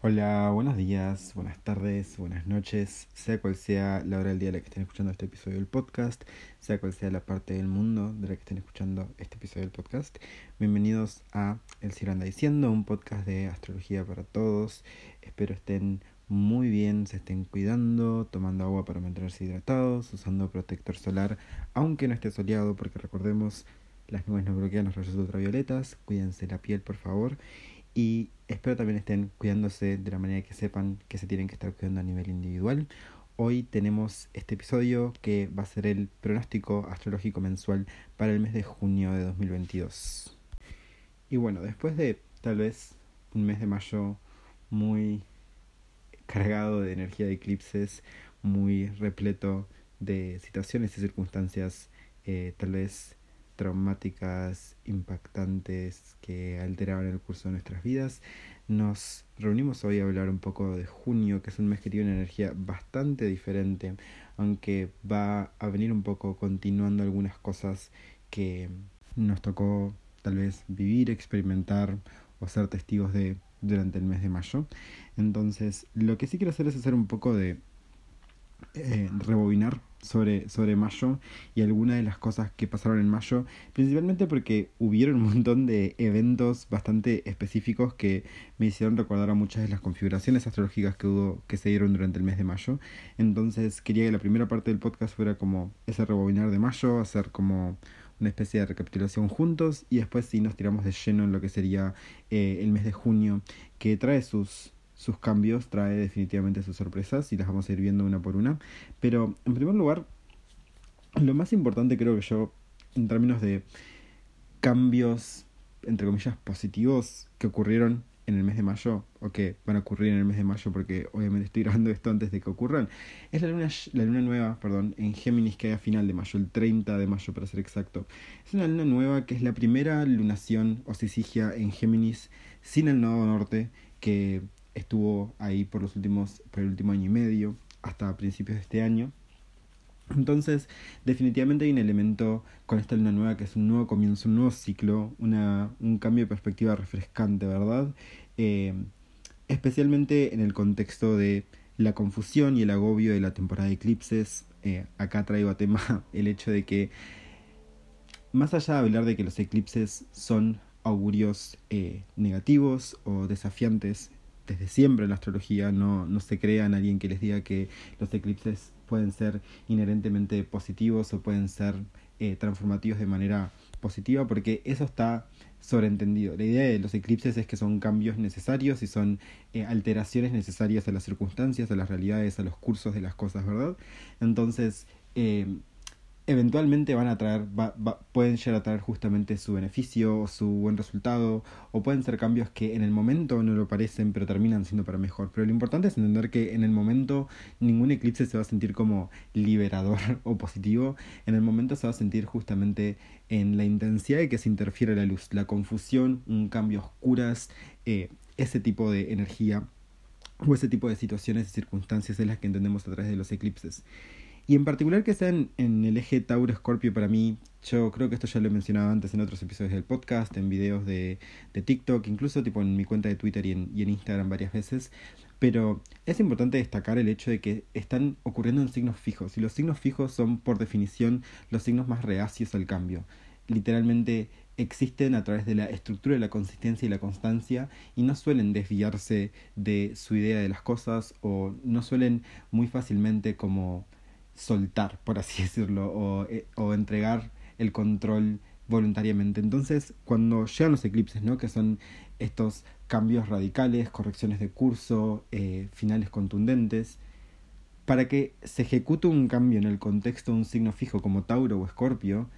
Hola, buenos días, buenas tardes, buenas noches, sea cual sea la hora del día de la que estén escuchando este episodio del podcast, sea cual sea la parte del mundo de la que estén escuchando este episodio del podcast. Bienvenidos a El Cielo anda diciendo, un podcast de astrología para todos. Espero estén muy bien, se estén cuidando, tomando agua para mantenerse hidratados, usando protector solar, aunque no esté soleado, porque recordemos, las nubes no bloquean los rayos ultravioletas, cuídense la piel por favor y espero también estén cuidándose de la manera que sepan que se tienen que estar cuidando a nivel individual. Hoy tenemos este episodio que va a ser el pronóstico astrológico mensual para el mes de junio de 2022. Y bueno, después de tal vez un mes de mayo muy cargado de energía de eclipses, muy repleto de situaciones y circunstancias eh, tal vez traumáticas, impactantes, que alteraban el curso de nuestras vidas. Nos reunimos hoy a hablar un poco de junio, que es un mes que tiene una energía bastante diferente, aunque va a venir un poco continuando algunas cosas que nos tocó tal vez vivir, experimentar o ser testigos de durante el mes de mayo. Entonces, lo que sí quiero hacer es hacer un poco de eh, rebobinar sobre, sobre mayo y algunas de las cosas que pasaron en mayo, principalmente porque hubieron un montón de eventos bastante específicos que me hicieron recordar a muchas de las configuraciones astrológicas que hubo, que se dieron durante el mes de mayo. Entonces quería que la primera parte del podcast fuera como ese rebobinar de mayo, hacer como una especie de recapitulación juntos y después sí nos tiramos de lleno en lo que sería eh, el mes de junio, que trae sus sus cambios, trae definitivamente sus sorpresas y las vamos a ir viendo una por una. Pero en primer lugar, lo más importante creo que yo, en términos de cambios, entre comillas, positivos que ocurrieron en el mes de mayo, o que van a ocurrir en el mes de mayo, porque obviamente estoy grabando esto antes de que ocurran, es la luna, la luna nueva, perdón, en Géminis que hay a final de mayo, el 30 de mayo para ser exacto. Es una luna nueva que es la primera lunación o sisigia en Géminis sin el nodo norte, que estuvo ahí por los últimos, por el último año y medio, hasta principios de este año. Entonces, definitivamente hay un elemento con esta luna nueva que es un nuevo comienzo, un nuevo ciclo, una, un cambio de perspectiva refrescante, ¿verdad? Eh, especialmente en el contexto de la confusión y el agobio de la temporada de eclipses. Eh, acá traigo a tema el hecho de que, más allá de hablar de que los eclipses son augurios eh, negativos o desafiantes desde siempre en la astrología, no, no se crea alguien que les diga que los eclipses pueden ser inherentemente positivos o pueden ser eh, transformativos de manera positiva, porque eso está sobreentendido. La idea de los eclipses es que son cambios necesarios y son eh, alteraciones necesarias a las circunstancias, a las realidades, a los cursos de las cosas, ¿verdad? Entonces, eh, eventualmente van a traer, pueden llegar a traer justamente su beneficio o su buen resultado, o pueden ser cambios que en el momento no lo parecen, pero terminan siendo para mejor. Pero lo importante es entender que en el momento ningún eclipse se va a sentir como liberador o positivo, en el momento se va a sentir justamente en la intensidad de que se interfiere la luz, la confusión, un cambio oscuras, eh, ese tipo de energía o ese tipo de situaciones y circunstancias es las que entendemos a través de los eclipses. Y en particular que sean en el eje Tauro-Scorpio para mí, yo creo que esto ya lo he mencionado antes en otros episodios del podcast, en videos de, de TikTok, incluso tipo en mi cuenta de Twitter y en, y en Instagram varias veces. Pero es importante destacar el hecho de que están ocurriendo en signos fijos. Y los signos fijos son, por definición, los signos más reacios al cambio. Literalmente existen a través de la estructura de la consistencia y la constancia y no suelen desviarse de su idea de las cosas o no suelen muy fácilmente como soltar, por así decirlo, o, eh, o entregar el control voluntariamente. Entonces, cuando llegan los eclipses, ¿no? que son estos cambios radicales, correcciones de curso, eh, finales contundentes, para que se ejecute un cambio en el contexto de un signo fijo como Tauro o Escorpio,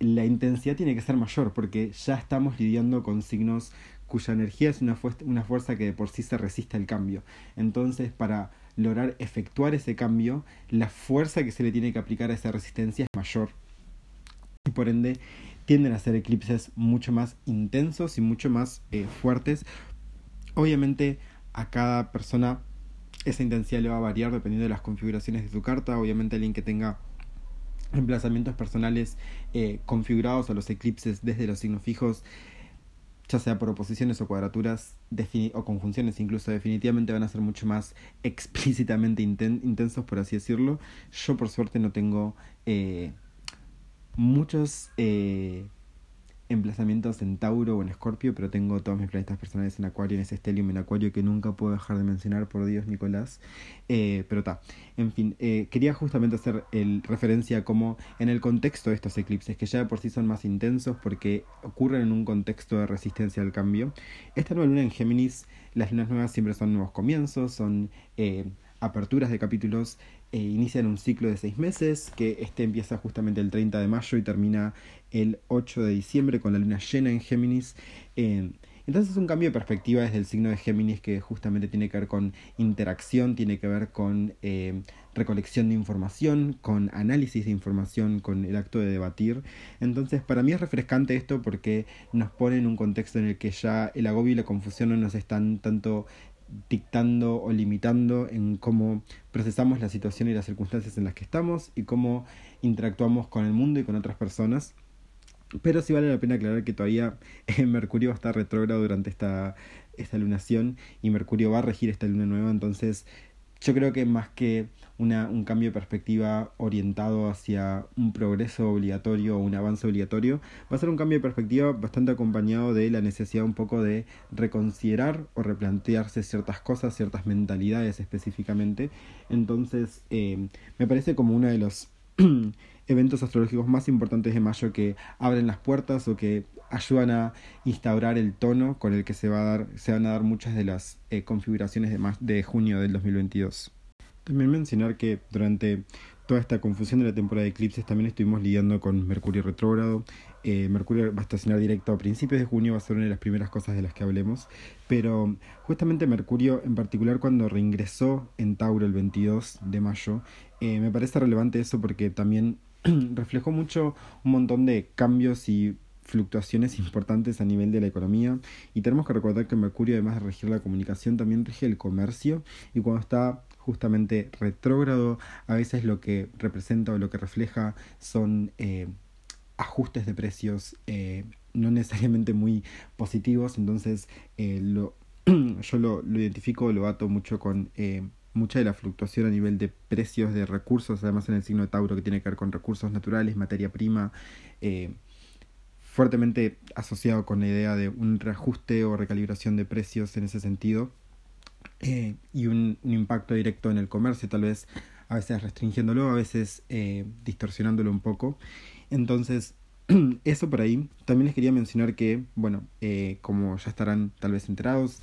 la intensidad tiene que ser mayor, porque ya estamos lidiando con signos cuya energía es una, una fuerza que de por sí se resiste al cambio. Entonces, para lograr efectuar ese cambio, la fuerza que se le tiene que aplicar a esa resistencia es mayor. Y por ende tienden a ser eclipses mucho más intensos y mucho más eh, fuertes. Obviamente a cada persona esa intensidad le va a variar dependiendo de las configuraciones de su carta. Obviamente alguien que tenga emplazamientos personales eh, configurados a los eclipses desde los signos fijos ya sea por oposiciones o cuadraturas o conjunciones incluso definitivamente van a ser mucho más explícitamente intensos, por así decirlo. Yo por suerte no tengo eh, muchos eh, emplazamientos en Tauro o en Escorpio, pero tengo todos mis planetas personales en Acuario, en ese estelium en Acuario que nunca puedo dejar de mencionar, por Dios, Nicolás. Eh, pero está, en fin, eh, quería justamente hacer el, referencia a cómo en el contexto de estos eclipses, que ya de por sí son más intensos porque ocurren en un contexto de resistencia al cambio, esta nueva luna en Géminis, las lunas nuevas siempre son nuevos comienzos, son... Eh, aperturas de capítulos inician un ciclo de seis meses, que este empieza justamente el 30 de mayo y termina el 8 de diciembre con la luna llena en Géminis. Eh, entonces es un cambio de perspectiva desde el signo de Géminis que justamente tiene que ver con interacción, tiene que ver con eh, recolección de información, con análisis de información, con el acto de debatir. Entonces para mí es refrescante esto porque nos pone en un contexto en el que ya el agobio y la confusión no nos están tanto dictando o limitando en cómo procesamos la situación y las circunstancias en las que estamos y cómo interactuamos con el mundo y con otras personas. Pero sí vale la pena aclarar que todavía eh, Mercurio va a estar retrógrado durante esta, esta lunación y Mercurio va a regir esta luna nueva, entonces yo creo que más que una, un cambio de perspectiva orientado hacia un progreso obligatorio o un avance obligatorio, va a ser un cambio de perspectiva bastante acompañado de la necesidad un poco de reconsiderar o replantearse ciertas cosas, ciertas mentalidades específicamente. Entonces, eh, me parece como uno de los eventos astrológicos más importantes de mayo que abren las puertas o que ayudan a instaurar el tono con el que se, va a dar, se van a dar muchas de las eh, configuraciones de, de junio del 2022. También mencionar que durante toda esta confusión de la temporada de eclipses también estuvimos lidiando con Mercurio retrógrado. Eh, Mercurio va a estacionar directo a principios de junio, va a ser una de las primeras cosas de las que hablemos. Pero justamente Mercurio, en particular cuando reingresó en Tauro el 22 de mayo, eh, me parece relevante eso porque también reflejó mucho un montón de cambios y fluctuaciones importantes a nivel de la economía. Y tenemos que recordar que Mercurio además de regir la comunicación también rige el comercio. Y cuando está justamente retrógrado a veces lo que representa o lo que refleja son eh, ajustes de precios eh, no necesariamente muy positivos. Entonces eh, lo, yo lo, lo, identifico lo ato mucho con mucha de la fluctuación a nivel de precios de recursos, además en el signo de Tauro que tiene que ver con recursos naturales, materia prima, eh, fuertemente asociado con la idea de un reajuste o recalibración de precios en ese sentido, eh, y un, impacto directo en el comercio, tal vez a veces restringiéndolo, a veces eh, distorsionándolo un poco. Entonces, eso por ahí. También les quería mencionar que, bueno, como ya estarán tal vez enterados,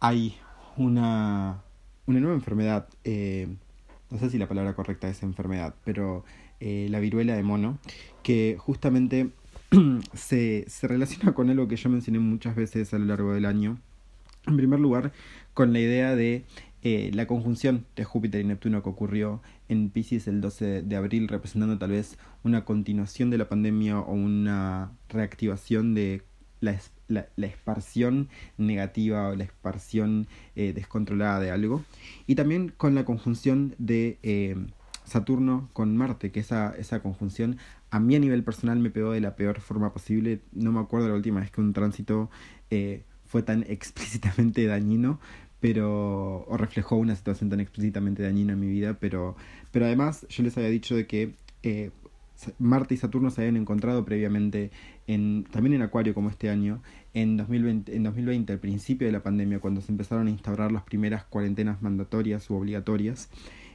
hay una, una nueva enfermedad, eh, no sé si la palabra correcta es enfermedad, pero eh, la viruela de mono, que justamente se, se relaciona con algo que yo mencioné muchas veces a lo largo del año. En primer lugar, con la idea de eh, la conjunción de Júpiter y Neptuno que ocurrió en Pisces el 12 de abril, representando tal vez una continuación de la pandemia o una reactivación de la, la, esparción negativa o la esparción eh, descontrolada de algo. Y también con la conjunción de eh, Saturno con Marte, que esa, esa conjunción a mí a nivel personal me pegó de la peor forma posible. No me acuerdo la última vez que un tránsito eh, fue tan explícitamente dañino, pero o reflejó una situación tan explícitamente dañina en mi vida, pero, pero además yo les había dicho de que Marte y Saturno se habían encontrado previamente en, también en Acuario como este año, en 2020, en 2020, al principio de la pandemia, cuando se empezaron a instaurar las primeras cuarentenas mandatorias u obligatorias,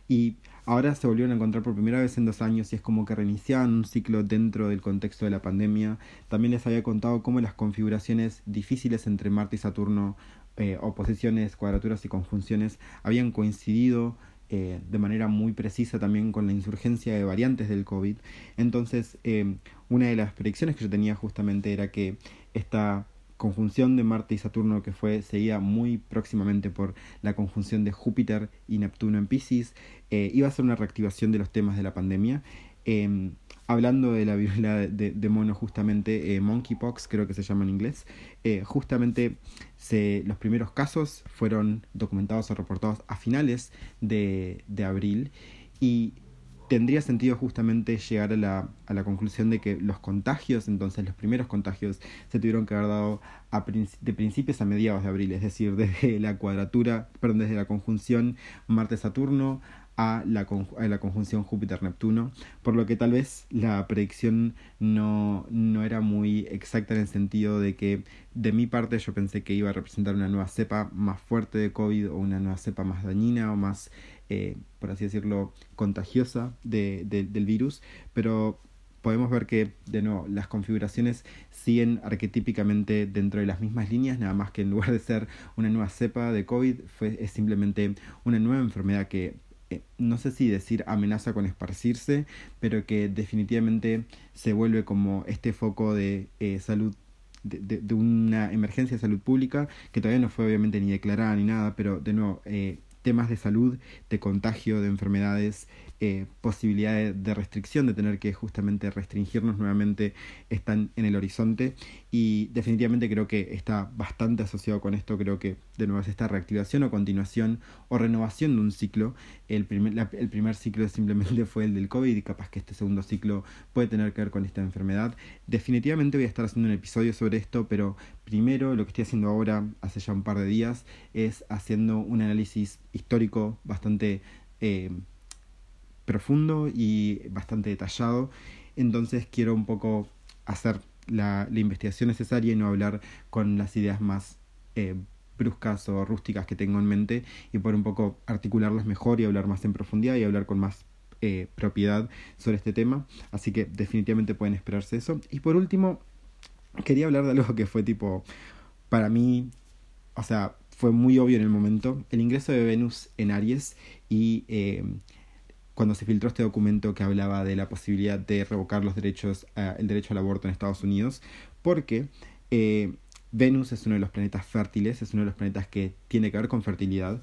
y ahora se volvieron a encontrar por primera vez en dos años y es como que reiniciaban un ciclo dentro del contexto de la pandemia. También les había contado cómo las configuraciones difíciles entre Marte y Saturno, eh, oposiciones, cuadraturas y conjunciones, habían coincidido eh, de manera muy precisa también con la insurgencia de variantes del COVID. Entonces, eh, una de las predicciones que yo tenía justamente era que esta conjunción de Marte y Saturno que fue seguida muy próximamente por la conjunción de Júpiter y Neptuno en Pisces, eh, iba a ser una reactivación de los temas de la pandemia. Hablando de la viruela de, mono, justamente, eh, monkeypox, creo que se llama en inglés, eh, justamente se, los primeros casos fueron documentados o reportados a finales de, de abril y tendría sentido justamente llegar a la, a la conclusión de que los contagios, entonces los primeros contagios, se tuvieron que haber dado a, de principios a mediados de abril, es decir, desde la cuadratura, perdón, desde la conjunción Marte-Saturno a la, la conjunción Júpiter-Neptuno, por lo que tal vez la predicción no, no era muy exacta en el sentido de que de mi parte yo pensé que iba a representar una nueva cepa más fuerte de COVID o una nueva cepa más dañina o más, eh, por así decirlo, contagiosa de, del virus, pero podemos ver que, de nuevo, las configuraciones siguen arquetípicamente dentro de las mismas líneas, nada más que en lugar de ser una nueva cepa de COVID, fue, es simplemente una nueva enfermedad que no sé si decir amenaza con esparcirse, pero que definitivamente se vuelve como este foco de eh, salud, de, de, una emergencia de salud pública, que todavía no fue obviamente ni declarada ni nada, pero de nuevo, eh, temas de salud, de contagio, de enfermedades, eh, posibilidades de restricción, de tener que justamente restringirnos nuevamente, están en el horizonte y definitivamente creo que está bastante asociado con esto, creo que de nuevo es esta reactivación o continuación o renovación de un ciclo. El primer, el primer ciclo simplemente fue el del COVID y capaz que este segundo ciclo puede tener que ver con esta enfermedad. Definitivamente voy a estar haciendo un episodio sobre esto, pero primero lo que estoy haciendo ahora, hace ya un par de días, es haciendo un análisis histórico bastante... Eh, profundo y bastante detallado. Entonces quiero un poco hacer la, investigación necesaria y no hablar con las ideas más eh, bruscas o rústicas que tengo en mente y por un poco articularlas mejor y hablar más en profundidad y hablar con más eh, propiedad sobre este tema. Así que definitivamente pueden esperarse eso. Y por último, quería hablar de algo que fue tipo, para mí, o sea, fue muy obvio en el momento, el ingreso de Venus en Aries y eh, cuando se filtró este documento que hablaba de la posibilidad de revocar los derechos, uh, el derecho al aborto en Estados Unidos, porque eh, Venus es uno de los planetas fértiles, es uno de los planetas que tiene que ver con fertilidad,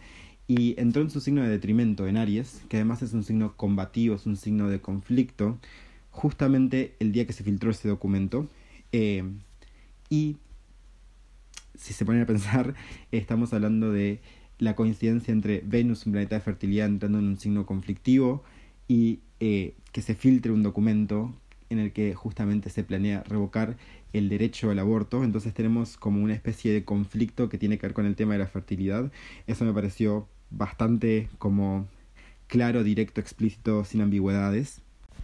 y entró en su signo de detrimento en Aries, que además es un signo combativo, es un signo de conflicto, justamente el día que se filtró ese documento. Eh, y si se ponen a pensar, estamos hablando de la coincidencia entre Venus, un planeta de fertilidad, entrando en un signo conflictivo y eh, que se filtre un documento en el que justamente se planea revocar el derecho al aborto. Entonces tenemos como una especie de conflicto que tiene que ver con el tema de la fertilidad. Eso me pareció bastante como claro, directo, explícito, sin ambigüedades.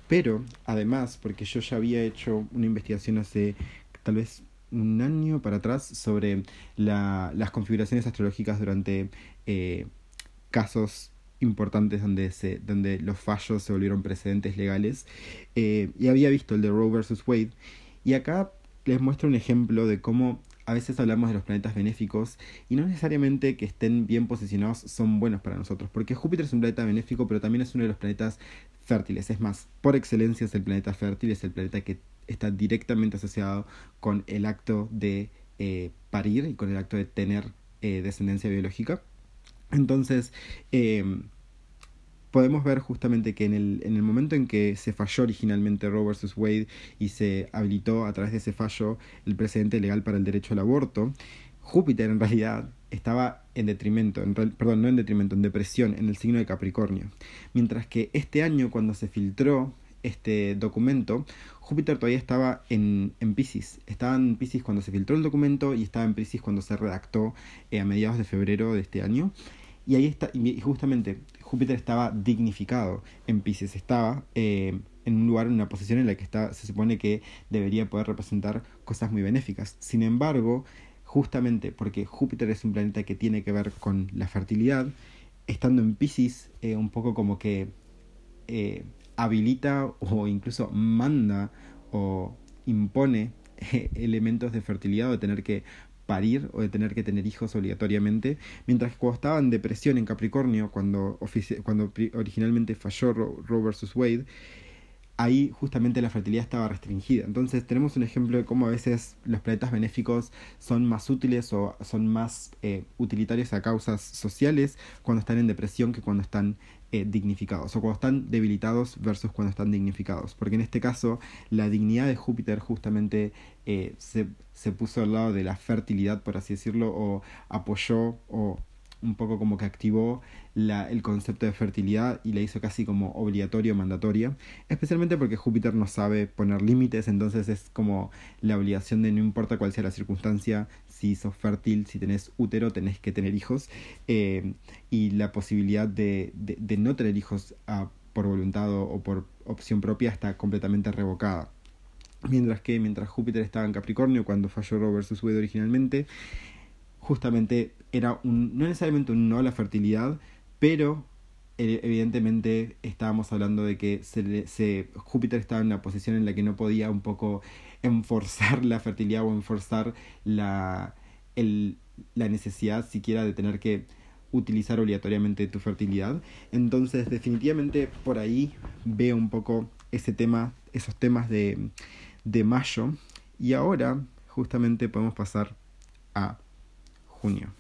Pero además, porque yo ya había hecho una investigación hace tal vez un año para atrás sobre la, las configuraciones astrológicas durante eh, casos importantes donde, se, donde los fallos se volvieron precedentes legales. Eh, y había visto el de Roe vs. Wade. Y acá les muestro un ejemplo de cómo a veces hablamos de los planetas benéficos y no necesariamente que estén bien posicionados son buenos para nosotros, porque Júpiter es un planeta benéfico, pero también es uno de los planetas fértiles. Es más, por excelencia es el planeta fértil, es el planeta que está directamente asociado con el acto de eh, parir y con el acto de tener eh, descendencia biológica. Entonces, em, podemos ver justamente que en el, en el momento en que se falló originalmente Roe vs. Wade y se habilitó a través de ese fallo el precedente legal para el derecho al aborto, Júpiter en realidad estaba en detrimento, en perdón, no en detrimento, en depresión en el signo de Capricornio. Mientras que este año, cuando se filtró este documento, Júpiter todavía estaba en, en Pisces. Estaba en Pisces cuando se filtró el documento y estaba en Pisces cuando se redactó eh, a mediados de febrero de este año. Y ahí está, y justamente Júpiter estaba dignificado en Pisces, estaba eh, en un lugar, en una posición en la que está, se supone que debería poder representar cosas muy benéficas. Sin embargo, justamente porque Júpiter es un planeta que tiene que ver con la fertilidad, estando en Pisces, eh, un poco como que habilita o incluso manda o impone elementos de fertilidad o de tener que parir o de tener que tener hijos obligatoriamente, mientras que cuando estaba en depresión en Capricornio, cuando, originalmente falló Roe vs. Wade, ahí justamente la fertilidad estaba restringida. Entonces tenemos un ejemplo de cómo a veces los planetas benéficos son más útiles o son más eh, utilitarios a causas sociales cuando están en depresión que cuando están eh, dignificados o cuando están debilitados versus cuando están dignificados. Porque en este caso la dignidad de Júpiter justamente eh, se, se puso al lado de la fertilidad, por así decirlo, o apoyó o un poco como que activó la, el concepto de fertilidad y la hizo casi como obligatorio, mandatoria, especialmente porque Júpiter no sabe poner límites, entonces es como la obligación de no importa cuál sea la circunstancia, si sos fértil, si tenés útero, tenés que tener hijos, eh, y la posibilidad de, de, no tener hijos a, por voluntad o por opción propia está completamente revocada. Mientras que mientras Júpiter estaba en Capricornio, cuando falló Robert versus Wade originalmente, justamente era un, no necesariamente un no a la fertilidad, pero eh, evidentemente estábamos hablando de que se, se, Júpiter estaba en una posición en la que no podía un poco enforzar la fertilidad o enforzar la, el, la necesidad siquiera de tener que utilizar obligatoriamente tu fertilidad. Entonces, definitivamente por ahí veo un poco ese tema, esos temas de, de mayo. Y ahora, justamente, podemos pasar a junio.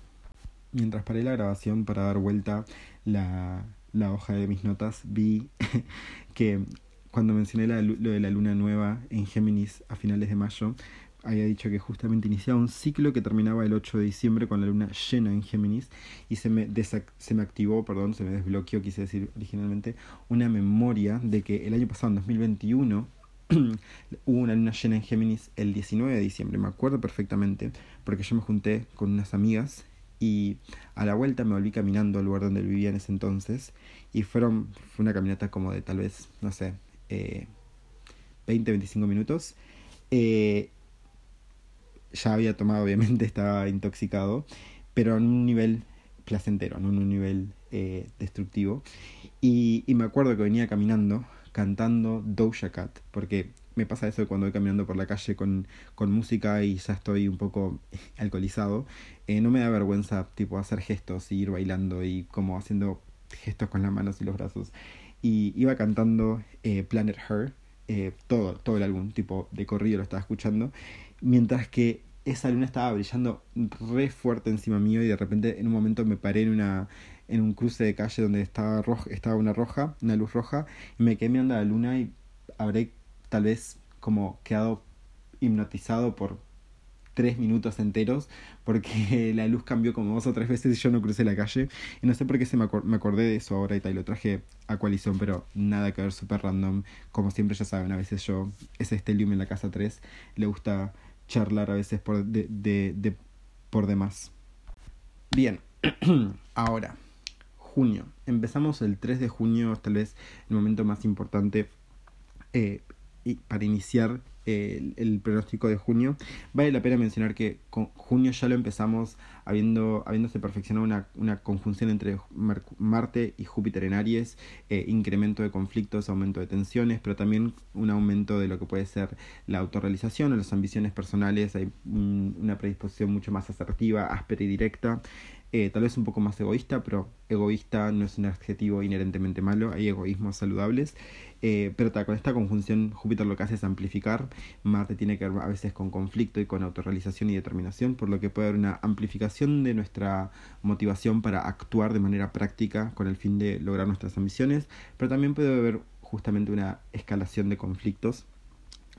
Mientras paré la grabación para dar vuelta la, la hoja de mis notas, vi que cuando mencioné la, lo de la luna nueva en Géminis a finales de mayo, había dicho que justamente iniciaba un ciclo que terminaba el 8 de diciembre con la luna llena en Géminis y se me, se me activó, perdón, se me desbloqueó, quise decir originalmente, una memoria de que el año pasado, en 2021, hubo una luna llena en Géminis el 19 de diciembre, me acuerdo perfectamente, porque yo me junté con unas amigas y a la vuelta me volví caminando al lugar donde vivía en ese entonces y fueron, fue una caminata como de tal vez, no sé, eh, 20, 25 minutos. Eh, ya había tomado, obviamente estaba intoxicado, pero en un nivel placentero, no en un nivel eh, destructivo. Y, y me acuerdo que venía caminando cantando Doja Cat, porque me pasa eso cuando voy caminando por la calle con, con música y ya estoy un poco alcoholizado, eh, no me da vergüenza tipo hacer gestos y ir bailando y como haciendo gestos con las manos y los brazos. Y iba cantando eh, Planet Her, eh, todo, todo el álbum, tipo de corrido lo estaba escuchando, mientras que esa luna estaba brillando re fuerte encima mío y de repente en un momento me paré en una en un cruce de calle donde estaba, roja, estaba una roja, una luz roja, y me quedé mirando a la luna y habré tal vez como quedado hipnotizado por tres minutos enteros porque la luz cambió como dos o tres veces y yo no crucé la calle. Y no sé por qué se me, me acordé de eso ahora y tal, lo traje a coalición pero nada que ver, súper random. Como siempre ya saben, a veces yo ese Stellium en la casa 3 le gusta charlar a veces por, de, de, de por demás. Bien, ahora junio. Empezamos el 3 de junio, tal vez el momento más importante eh, para iniciar el, pronóstico de junio. Vale la pena mencionar que con junio ya lo empezamos habiendo, habiéndose perfeccionado una, una conjunción entre Marte y Júpiter en Aries, eh, incremento de conflictos, aumento de tensiones, pero también un aumento de lo que puede ser la autorrealización o las ambiciones personales, hay un, una predisposición mucho más asertiva, áspera y directa. Eh, tal vez un poco más egoísta, pero egoísta no es un adjetivo inherentemente malo, hay egoísmos saludables. Eh, pero con esta conjunción Júpiter lo que hace es amplificar, Marte tiene que ver a veces con conflicto y con autorrealización y determinación, por lo que puede haber una amplificación de nuestra motivación para actuar de manera práctica con el fin de lograr nuestras ambiciones, pero también puede haber justamente una escalación de conflictos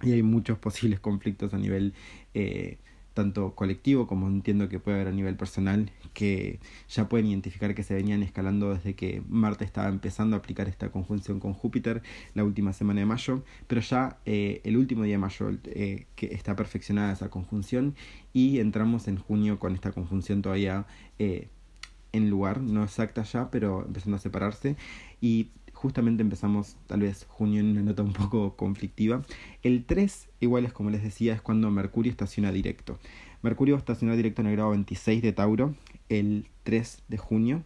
y hay muchos posibles conflictos a nivel eh, tanto colectivo como entiendo que puede haber a nivel personal, que ya pueden identificar que se venían escalando desde que Marte estaba empezando a aplicar esta conjunción con Júpiter la última semana de mayo, pero ya eh, el último día de mayo eh, que está perfeccionada esa conjunción y entramos en junio con esta conjunción todavía eh, en lugar, no exacta ya, pero empezando a separarse y justamente empezamos tal vez junio en una nota un poco conflictiva. El 3, igual es como les decía, es cuando Mercurio estaciona directo. Mercurio estaciona directo en el grado 26 de Tauro el 3 de junio.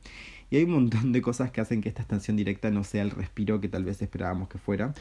Y hay un montón de cosas que hacen que esta estación directa no sea el respiro que tal vez esperábamos que fuera.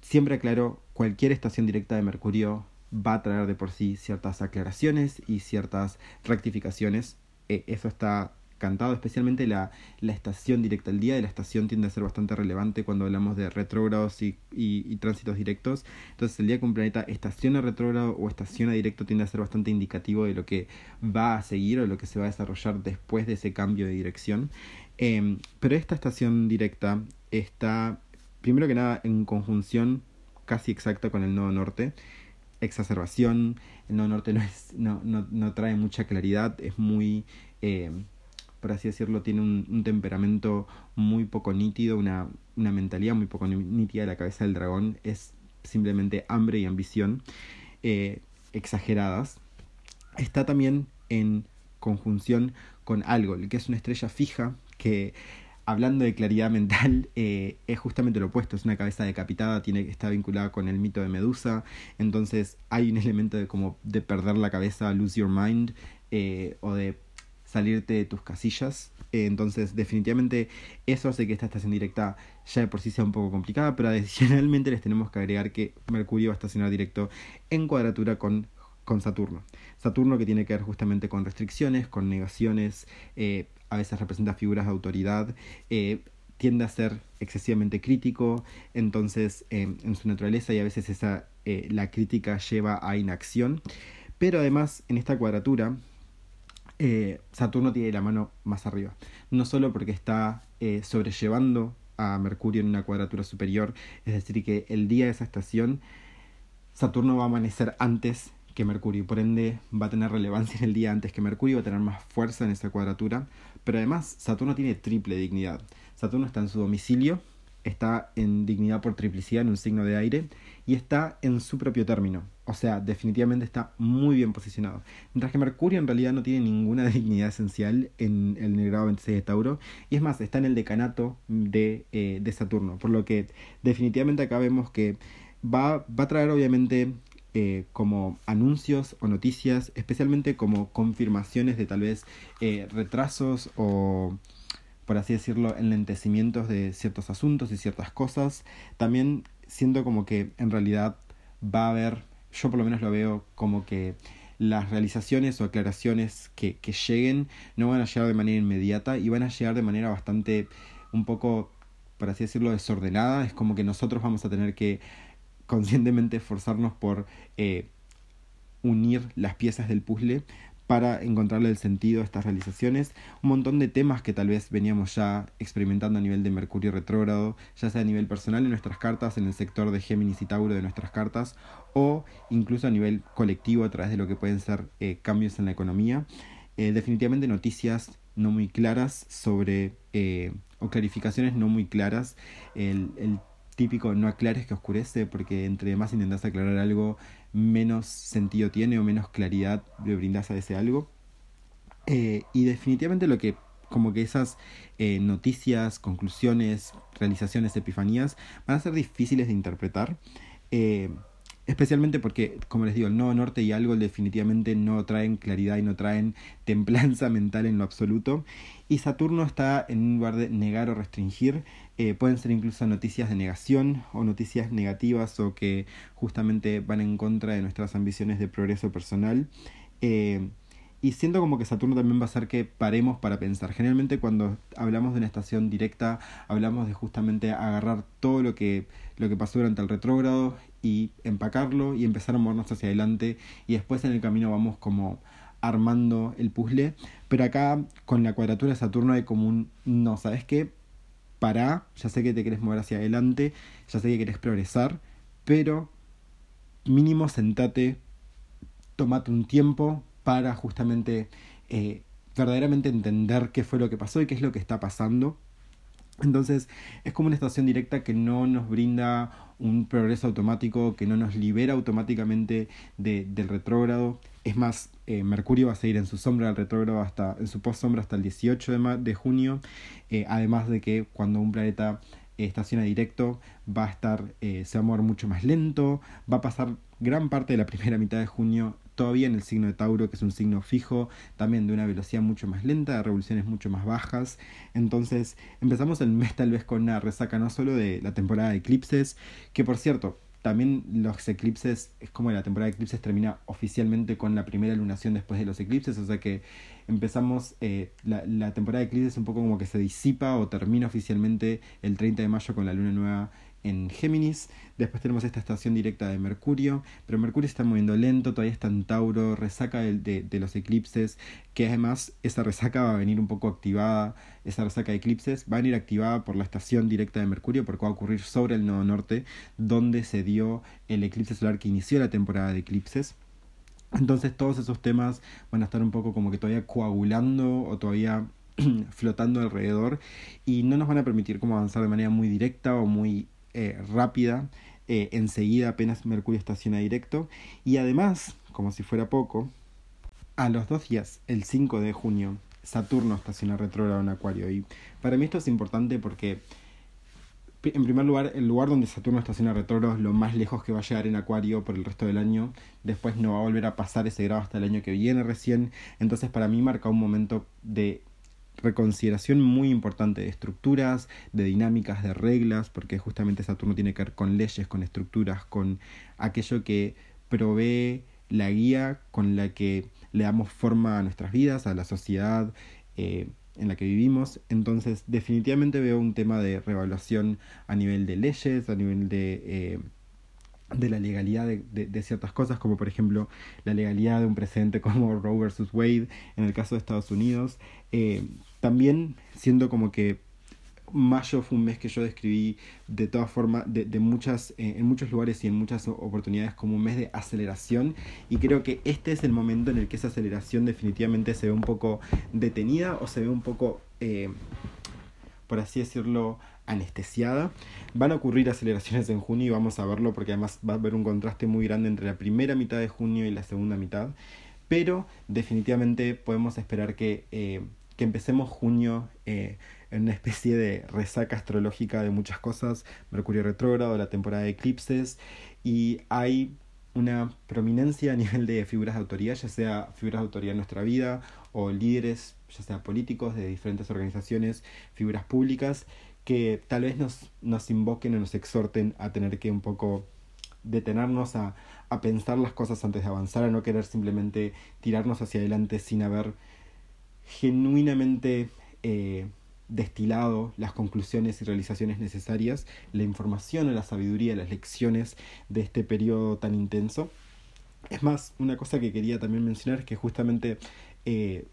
Siempre aclaro, cualquier estación directa de Mercurio va a traer de por sí ciertas aclaraciones y ciertas rectificaciones. Eh, eso está cantado, especialmente la, la estación directa. El día de la estación tiende a ser bastante relevante cuando hablamos de retrógrados y, y, tránsitos directos. Entonces el día que un planeta estaciona retrógrado o estaciona directo tiende a ser bastante indicativo de lo que va a seguir o lo que se va a desarrollar después de ese cambio de dirección. Eh, pero esta estación directa está, primero que nada, en conjunción casi exacta con el nodo norte exacerbación. El nodo norte no, es, no, no, no trae mucha claridad, es muy eh, por así decirlo, tiene un, temperamento muy poco nítido, una, una mentalidad muy poco nítida. La cabeza del dragón es simplemente hambre y ambición eh, exageradas. Está también en conjunción con algo, que es una estrella fija que hablando de claridad mental, eh, es justamente lo opuesto, es una cabeza decapitada, tiene, está vinculada con el mito de Medusa, entonces hay un elemento de como de perder la cabeza, lose your mind, eh, o de salirte de tus casillas. Eh, entonces, definitivamente eso hace que esta estación directa ya de por sí sea un poco complicada, pero adicionalmente les tenemos que agregar que Mercurio va a estacionar directo en cuadratura con, con Saturno. Saturno que tiene que ver justamente con restricciones, con negaciones, eh, a veces representa figuras de autoridad. Eh, tiende a ser excesivamente crítico, entonces en su naturaleza y a veces esa, la crítica lleva a inacción. Pero además en esta cuadratura eh, Saturno tiene la mano más arriba. No solo porque está eh, sobrellevando a Mercurio en una cuadratura superior, es decir, que el día de esa estación Saturno va a amanecer antes que Mercurio, por ende va a tener relevancia en el día antes que Mercurio, va a tener más fuerza en esa cuadratura, pero además Saturno tiene triple dignidad. Saturno está en su domicilio, está en dignidad por triplicidad en un signo de aire y está en su propio término. O sea, definitivamente está muy bien posicionado. Mientras que Mercurio en realidad no tiene ninguna dignidad esencial en el grado 26 de Tauro. Y es más, está en el decanato de, eh, de Saturno. Por lo que definitivamente acá vemos que va, va a traer obviamente eh, como anuncios o noticias, especialmente como confirmaciones de tal vez eh, retrasos o por así decirlo, enlentecimientos de ciertos asuntos y ciertas cosas. También siento como que en realidad va a haber, yo por lo menos lo veo como que las realizaciones o aclaraciones que, que lleguen no van a llegar de manera inmediata y van a llegar de manera bastante un poco, por así decirlo, desordenada. Es como que nosotros vamos a tener que conscientemente esforzarnos por eh, unir las piezas del puzzle para encontrarle el sentido a estas realizaciones. Un montón de temas que tal vez veníamos ya experimentando a nivel de Mercurio retrógrado, ya sea a nivel personal en nuestras cartas, en el sector de Géminis y Tauro de nuestras cartas, o incluso a nivel colectivo a través de lo que pueden ser eh, cambios en la economía. Eh, definitivamente noticias no muy claras sobre, eh, o clarificaciones no muy claras. El, el típico no aclares que oscurece, porque entre más intentas aclarar algo, menos sentido tiene o menos claridad le brindas a ese algo. Eh, y definitivamente lo que, como que esas eh, noticias, conclusiones, realizaciones, epifanías, van a ser difíciles de interpretar. Eh, especialmente porque, como les digo, el nodo norte y algo definitivamente no traen claridad y no traen templanza mental en lo absoluto. Y Saturno está en un lugar de negar o restringir. Eh, pueden ser incluso noticias de negación o noticias negativas o que justamente van en contra de nuestras ambiciones de progreso personal. Eh, y siento como que Saturno también va a hacer que paremos para pensar. Generalmente cuando hablamos de una estación directa, hablamos de justamente agarrar todo lo que, lo que pasó durante el retrógrado y empacarlo y empezar a movernos hacia adelante y después en el camino vamos como armando el puzzle. Pero acá con la cuadratura de Saturno hay como un no, ¿sabes qué? para, ya sé que te quieres mover hacia adelante, ya sé que quieres progresar, pero mínimo sentate, tomate un tiempo para justamente eh, verdaderamente entender qué fue lo que pasó y qué es lo que está pasando. Entonces es como una estación directa que no nos brinda un progreso automático, que no nos libera automáticamente de, del retrógrado, es más, eh, Mercurio va a seguir en su sombra del retrógrado hasta, en su post sombra hasta el 18 de, de junio. Eh, además de que cuando un planeta estaciona directo va a estar, se va a mover mucho más lento, va a pasar gran parte de la primera mitad de junio todavía en el signo de Tauro, que es un signo fijo, también de una velocidad mucho más lenta, de revoluciones mucho más bajas. Entonces empezamos el mes tal vez con una resaca no solo de la temporada de eclipses, que por cierto, también los eclipses, es como la temporada de eclipses termina oficialmente con la primera lunación después de los eclipses, o sea que empezamos, eh, la, la, temporada de eclipses un poco como que se disipa o termina oficialmente el 30 de mayo con la luna nueva en Géminis. Después tenemos esta estación directa de Mercurio, pero Mercurio está moviendo lento, todavía está en Tauro, resaca de, de, los eclipses, que además esa resaca va a venir un poco activada, esa resaca de eclipses va a venir activada por la estación directa de Mercurio, porque va a ocurrir sobre el nodo norte, donde se dio el eclipse solar que inició la temporada de eclipses. Entonces todos esos temas van a estar un poco como que todavía coagulando o todavía flotando alrededor y no nos van a permitir como avanzar de manera muy directa o muy eh, rápida. Eh, enseguida apenas Mercurio estaciona directo y además, como si fuera poco, a los dos días, el 5 de junio, Saturno estaciona retrógrado en Acuario y para mí esto es importante porque en primer lugar, el lugar donde Saturno estaciona retrógrado es lo más lejos que va a llegar en Acuario por el resto del año. Después no va a volver a pasar ese grado hasta el año que viene recién. Entonces, para mí marca un momento de reconsideración muy importante de estructuras, de dinámicas, de reglas, porque justamente Saturno tiene que ver con leyes, con estructuras, con aquello que provee la guía con la que le damos forma a nuestras vidas, a la sociedad eh, en la que vivimos. Entonces, definitivamente veo un tema de revaluación a nivel de leyes, a nivel de... Eh, de la legalidad de, de, ciertas cosas, como por ejemplo la legalidad de un precedente como Roe versus Wade en el caso de Estados Unidos, eh, también siendo como que mayo fue un mes que yo describí de todas formas, de, de, muchas, eh, en muchos lugares y en muchas oportunidades como un mes de aceleración. Y creo que este es el momento en el que esa aceleración definitivamente se ve un poco detenida o se ve un poco, eh, por así decirlo, anestesiada. Van a ocurrir aceleraciones en junio y vamos a verlo porque además va a haber un contraste muy grande entre la primera mitad de junio y la segunda mitad, pero definitivamente podemos esperar que que empecemos junio eh, en una especie de resaca astrológica de muchas cosas, Mercurio retrógrado, la temporada de eclipses, y hay una prominencia a nivel de figuras de autoridad, ya sea figuras de autoridad en nuestra vida o líderes, ya sea políticos de diferentes organizaciones, figuras públicas, que tal vez nos, nos invoquen o nos exhorten a tener que un poco detenernos a, a pensar las cosas antes de avanzar, a no querer simplemente tirarnos hacia adelante sin haber genuinamente eh, destilado las conclusiones y realizaciones necesarias, la información, la sabiduría, las lecciones de este periodo tan intenso. Es más, una cosa que quería también mencionar es que justamente eh,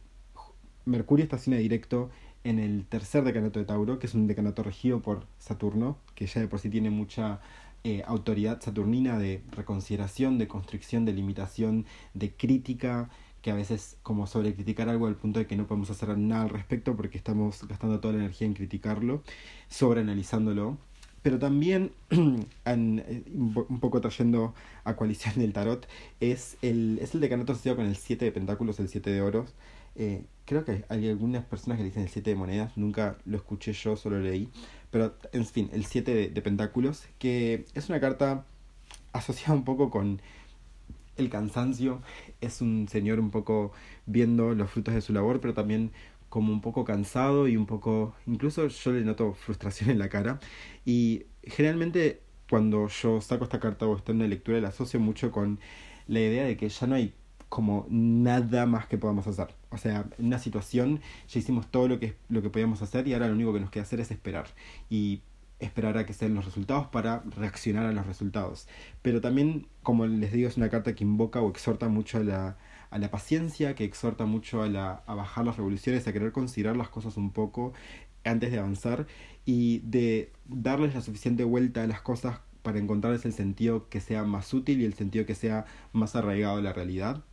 Mercurio estaciona directo en el tercer decanato de Tauro, que es un decanato regido por Saturno, que ya de por sí tiene mucha eh, autoridad saturnina de reconsideración, de construcción, de limitación, de crítica, que a veces como sobre criticar algo al punto de que no podemos hacer nada al respecto porque estamos gastando toda la energía en criticarlo, sobre analizándolo. Pero también, eh, un poco trayendo a coalición del tarot, es el, es el decanato asociado con el 7 de pentáculos, el 7 de oros. Eh, creo que hay algunas personas que dicen el 7 de monedas, nunca lo escuché yo, solo leí. Pero, en fin, el 7 de, de pentáculos, que es una carta asociada un poco con el cansancio, es un señor un poco viendo los frutos de su labor, pero también como un poco cansado y un poco, incluso yo le noto frustración en la cara. Y generalmente cuando yo saco esta carta o está en lectura, la asocio mucho con la idea de que ya no hay como nada más que podamos hacer. O sea, en una situación ya hicimos todo lo que, lo que podíamos hacer y ahora lo único que nos queda hacer es esperar. Y esperar a que sean los resultados para reaccionar a los resultados. Pero también, como les digo, es una carta que invoca o exhorta mucho a la, a la paciencia, que exhorta mucho a, la, a bajar las revoluciones, a querer considerar las cosas un poco antes de avanzar y de darles la suficiente vuelta a las cosas para encontrarles el sentido que sea más útil y el sentido que sea más arraigado a la realidad.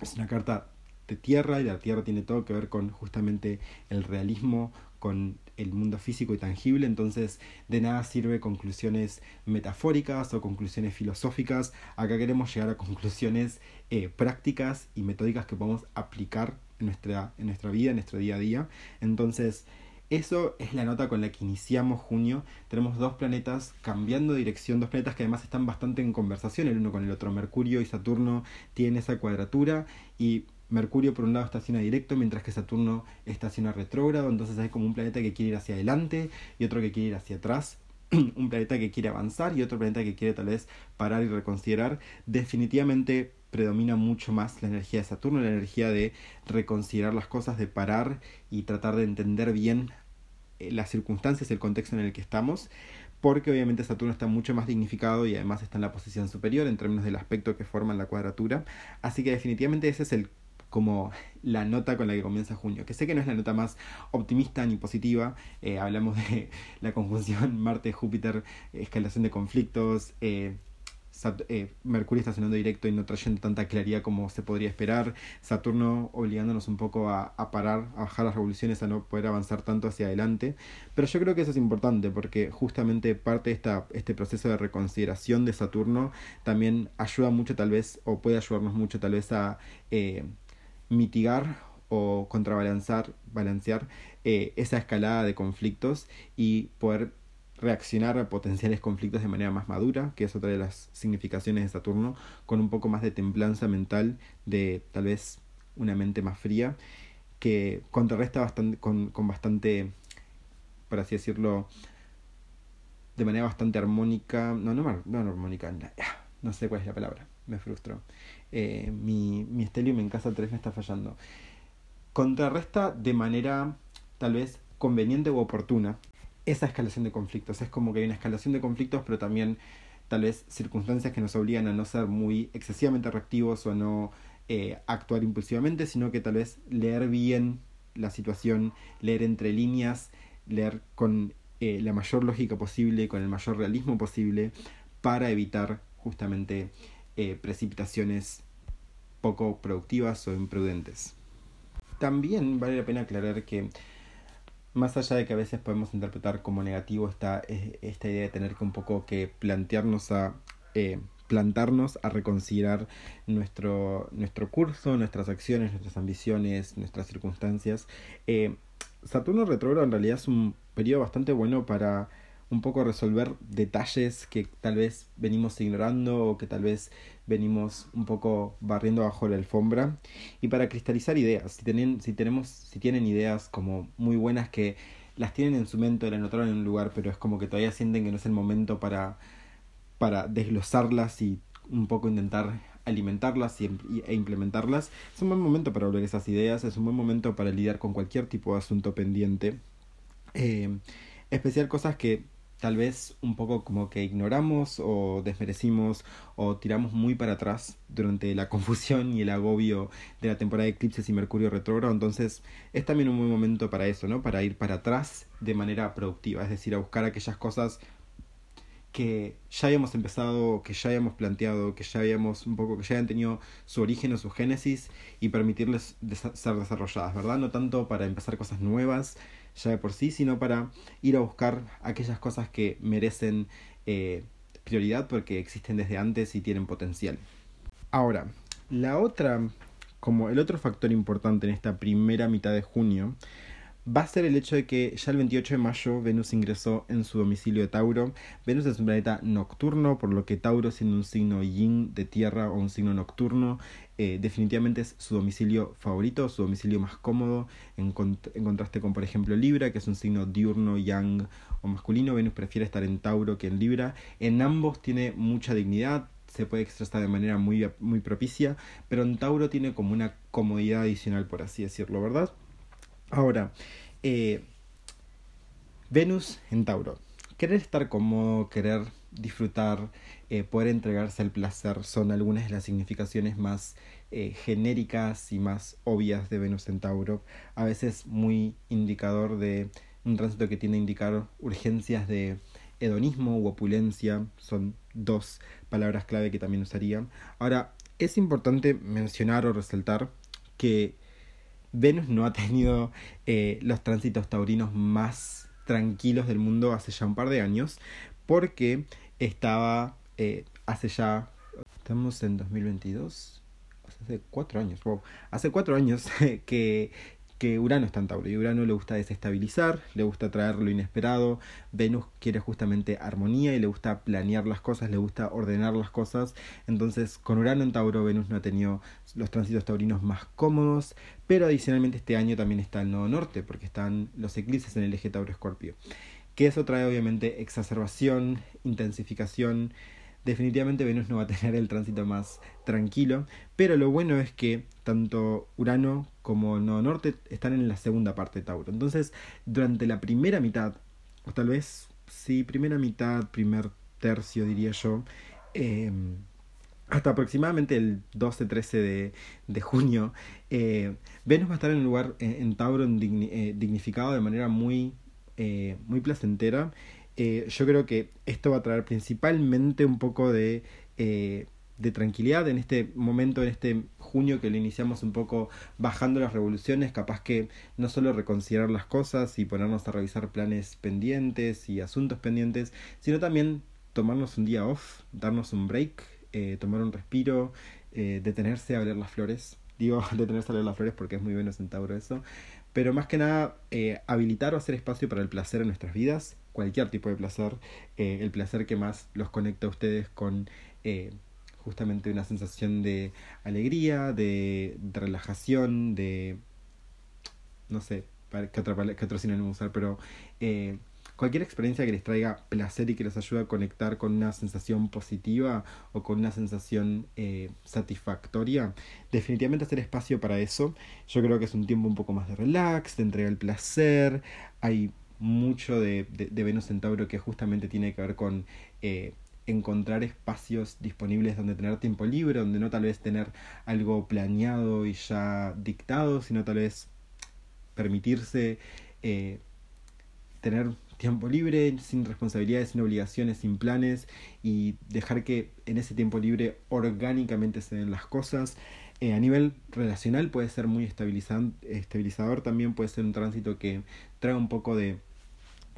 Es una carta de tierra y la tierra tiene todo que ver con justamente el realismo, con el mundo físico y tangible, entonces de nada sirve conclusiones metafóricas o conclusiones filosóficas, acá queremos llegar a conclusiones eh, prácticas y metódicas que podemos aplicar en nuestra, en nuestra vida, en nuestro día a día, entonces eso es la nota con la que iniciamos junio. Tenemos dos planetas cambiando dirección, dos planetas que además están bastante en conversación el uno con el otro. Mercurio y Saturno tienen esa cuadratura y Mercurio por un lado estaciona directo, mientras que Saturno estaciona retrógrado, entonces hay como un planeta que quiere ir hacia adelante y otro que quiere ir hacia atrás, un planeta que quiere avanzar y otro planeta que quiere tal vez parar y reconsiderar. Definitivamente predomina mucho más la energía de Saturno, la energía de reconsiderar las cosas, de parar y tratar de entender bien eh, las circunstancias, el contexto en el que estamos, porque obviamente Saturno está mucho más dignificado y además está en la posición superior en términos del aspecto que forma la cuadratura. Así que definitivamente ese es el como la nota con la que comienza junio, que sé que no es la nota más optimista ni positiva, eh, hablamos de la conjunción Marte-Júpiter, escalación de conflictos, eh, eh, Mercurio estacionando directo y no trayendo tanta claridad como se podría esperar, Saturno obligándonos un poco a, a, parar, a bajar las revoluciones, a no poder avanzar tanto hacia adelante. Pero yo creo que eso es importante porque justamente parte de esta, este proceso de reconsideración de Saturno también ayuda mucho tal vez, o puede ayudarnos mucho tal vez a eh, mitigar o contrabalancear balancear, eh, esa escalada de conflictos y poder reaccionar a potenciales conflictos de manera más madura, que es otra de las significaciones de Saturno, con un poco más de templanza mental, de tal vez una mente más fría, que contrarresta bastante, con, con bastante, por así decirlo, de manera bastante armónica, no, no, no armónica, no sé cuál es la palabra, me frustro. Eh, mi, mi en casa 3 me está fallando. Contrarresta de manera tal vez conveniente u oportuna esa escalación de conflictos. Es como que hay una escalación de conflictos, pero también tal vez circunstancias que nos obligan a no ser muy excesivamente reactivos o a no eh, actuar impulsivamente, sino que tal vez leer bien la situación, leer entre líneas, leer con eh, la mayor lógica posible, con el mayor realismo posible, para evitar justamente eh, precipitaciones poco productivas o imprudentes. También vale la pena aclarar que más allá de que a veces podemos interpretar como negativo esta, esta idea de tener que un poco que plantearnos a eh, plantarnos a reconsiderar nuestro, nuestro curso, nuestras acciones, nuestras ambiciones, nuestras circunstancias. Eh, Saturno retrógrado en realidad es un periodo bastante bueno para un poco resolver detalles que tal vez venimos ignorando o que tal vez venimos un poco barriendo bajo la alfombra. Y para cristalizar ideas si tienen si tenemos si tienen ideas como muy buenas que las tienen en su mente las notaron en un lugar pero es como que todavía sienten que no es el momento para para desglosarlas y un poco intentar alimentarlas y, e implementarlas es un buen momento para volver esas ideas es un buen momento para lidiar con cualquier tipo de asunto pendiente. Eh, especial cosas que tal vez un poco como que ignoramos o desmerecimos o tiramos muy para atrás durante la confusión y el agobio de la temporada de eclipses y Mercurio retrógrado. Entonces es también un buen momento para eso, ¿no? Para ir para atrás de manera productiva, es decir, a buscar aquellas cosas que ya habíamos empezado, que ya habíamos planteado, que ya habíamos un poco, que ya habían tenido su origen o su génesis y permitirles ser desarrolladas, ¿verdad? No tanto para empezar cosas nuevas, ya de por sí, sino para ir a buscar aquellas cosas que merecen eh, prioridad porque existen desde antes y tienen potencial. Ahora, la otra, como el otro factor importante en esta primera mitad de junio, va a ser el hecho de que ya el 28 de mayo Venus ingresó en su domicilio de Tauro. Venus es un planeta nocturno, por lo que Tauro siendo un signo yin de tierra o un signo nocturno, eh, definitivamente es su domicilio favorito, su domicilio más cómodo, en, en, contraste con por ejemplo Libra, que es un signo diurno, yang o masculino. Venus prefiere estar en Tauro que en Libra. En ambos tiene mucha dignidad, se puede expresar de manera muy, muy propicia, pero en Tauro tiene como una comodidad adicional, por así decirlo, ¿verdad? Ahora, eh, Venus en Tauro. Querer estar cómodo, querer disfrutar, eh, poder entregarse al placer son algunas de las significaciones más eh, genéricas y más obvias de Venus en Tauro. A veces muy indicador de un tránsito que tiende a indicar urgencias de hedonismo u opulencia. Son dos palabras clave que también usaría. Ahora, es importante mencionar o resaltar que Venus no ha tenido eh, los tránsitos taurinos más tranquilos del mundo hace ya un par de años, porque estaba eh, hace ya, estamos en 2022, hace cuatro años, wow, hace cuatro años que que Urano está en Tauro y Urano le gusta desestabilizar, le gusta traer lo inesperado, Venus quiere justamente armonía y le gusta planear las cosas, le gusta ordenar las cosas, entonces con Urano en Tauro Venus no ha tenido los tránsitos taurinos más cómodos, pero adicionalmente este año también está el nodo norte porque están los eclipses en el eje Tauro-Escorpio, que eso trae obviamente exacerbación, intensificación, definitivamente Venus no va a tener el tránsito más tranquilo, pero lo bueno es que tanto Urano como Nodo Norte están en la segunda parte de Tauro. Entonces, durante la primera mitad, o tal vez, sí, primera mitad, primer tercio diría yo, em, hasta aproximadamente el 12-13 de, junio, eh, Venus va a estar en un lugar en, Tauro eh, dignificado de manera muy, eh, muy placentera eh, yo creo que esto va a traer principalmente un poco de, eh, de tranquilidad en este momento, en este junio que lo iniciamos un poco bajando las revoluciones, capaz que no solo reconsiderar las cosas y ponernos a revisar planes pendientes y asuntos pendientes, sino también tomarnos un día off, darnos un break, eh, tomar un respiro, detenerse a ver las flores. Digo, detenerse a ver las flores porque es muy bueno Centauro eso pero más que nada habilitar o hacer espacio para el placer en nuestras vidas, cualquier tipo de placer, eh, el placer que más los conecta a ustedes con eh, justamente una sensación de alegría, de, relajación, de... no sé, qué, otra, qué otro sinónimo usar, pero cualquier experiencia que les traiga placer y que les ayude a conectar con una sensación positiva o con una sensación eh, satisfactoria, definitivamente hacer espacio para eso. Yo creo que es un tiempo un poco más de relax, de entrega el placer. Hay mucho de, de, Venus Centauro que justamente tiene que ver con eh, encontrar espacios disponibles donde tener tiempo libre, donde no tal vez tener algo planeado y ya dictado, sino tal vez permitirse eh, tener tiempo libre, sin responsabilidades, sin obligaciones, sin planes y dejar que en ese tiempo libre orgánicamente se den las cosas. Eh, a nivel relacional puede ser muy estabilizador, también puede ser un tránsito que trae un poco de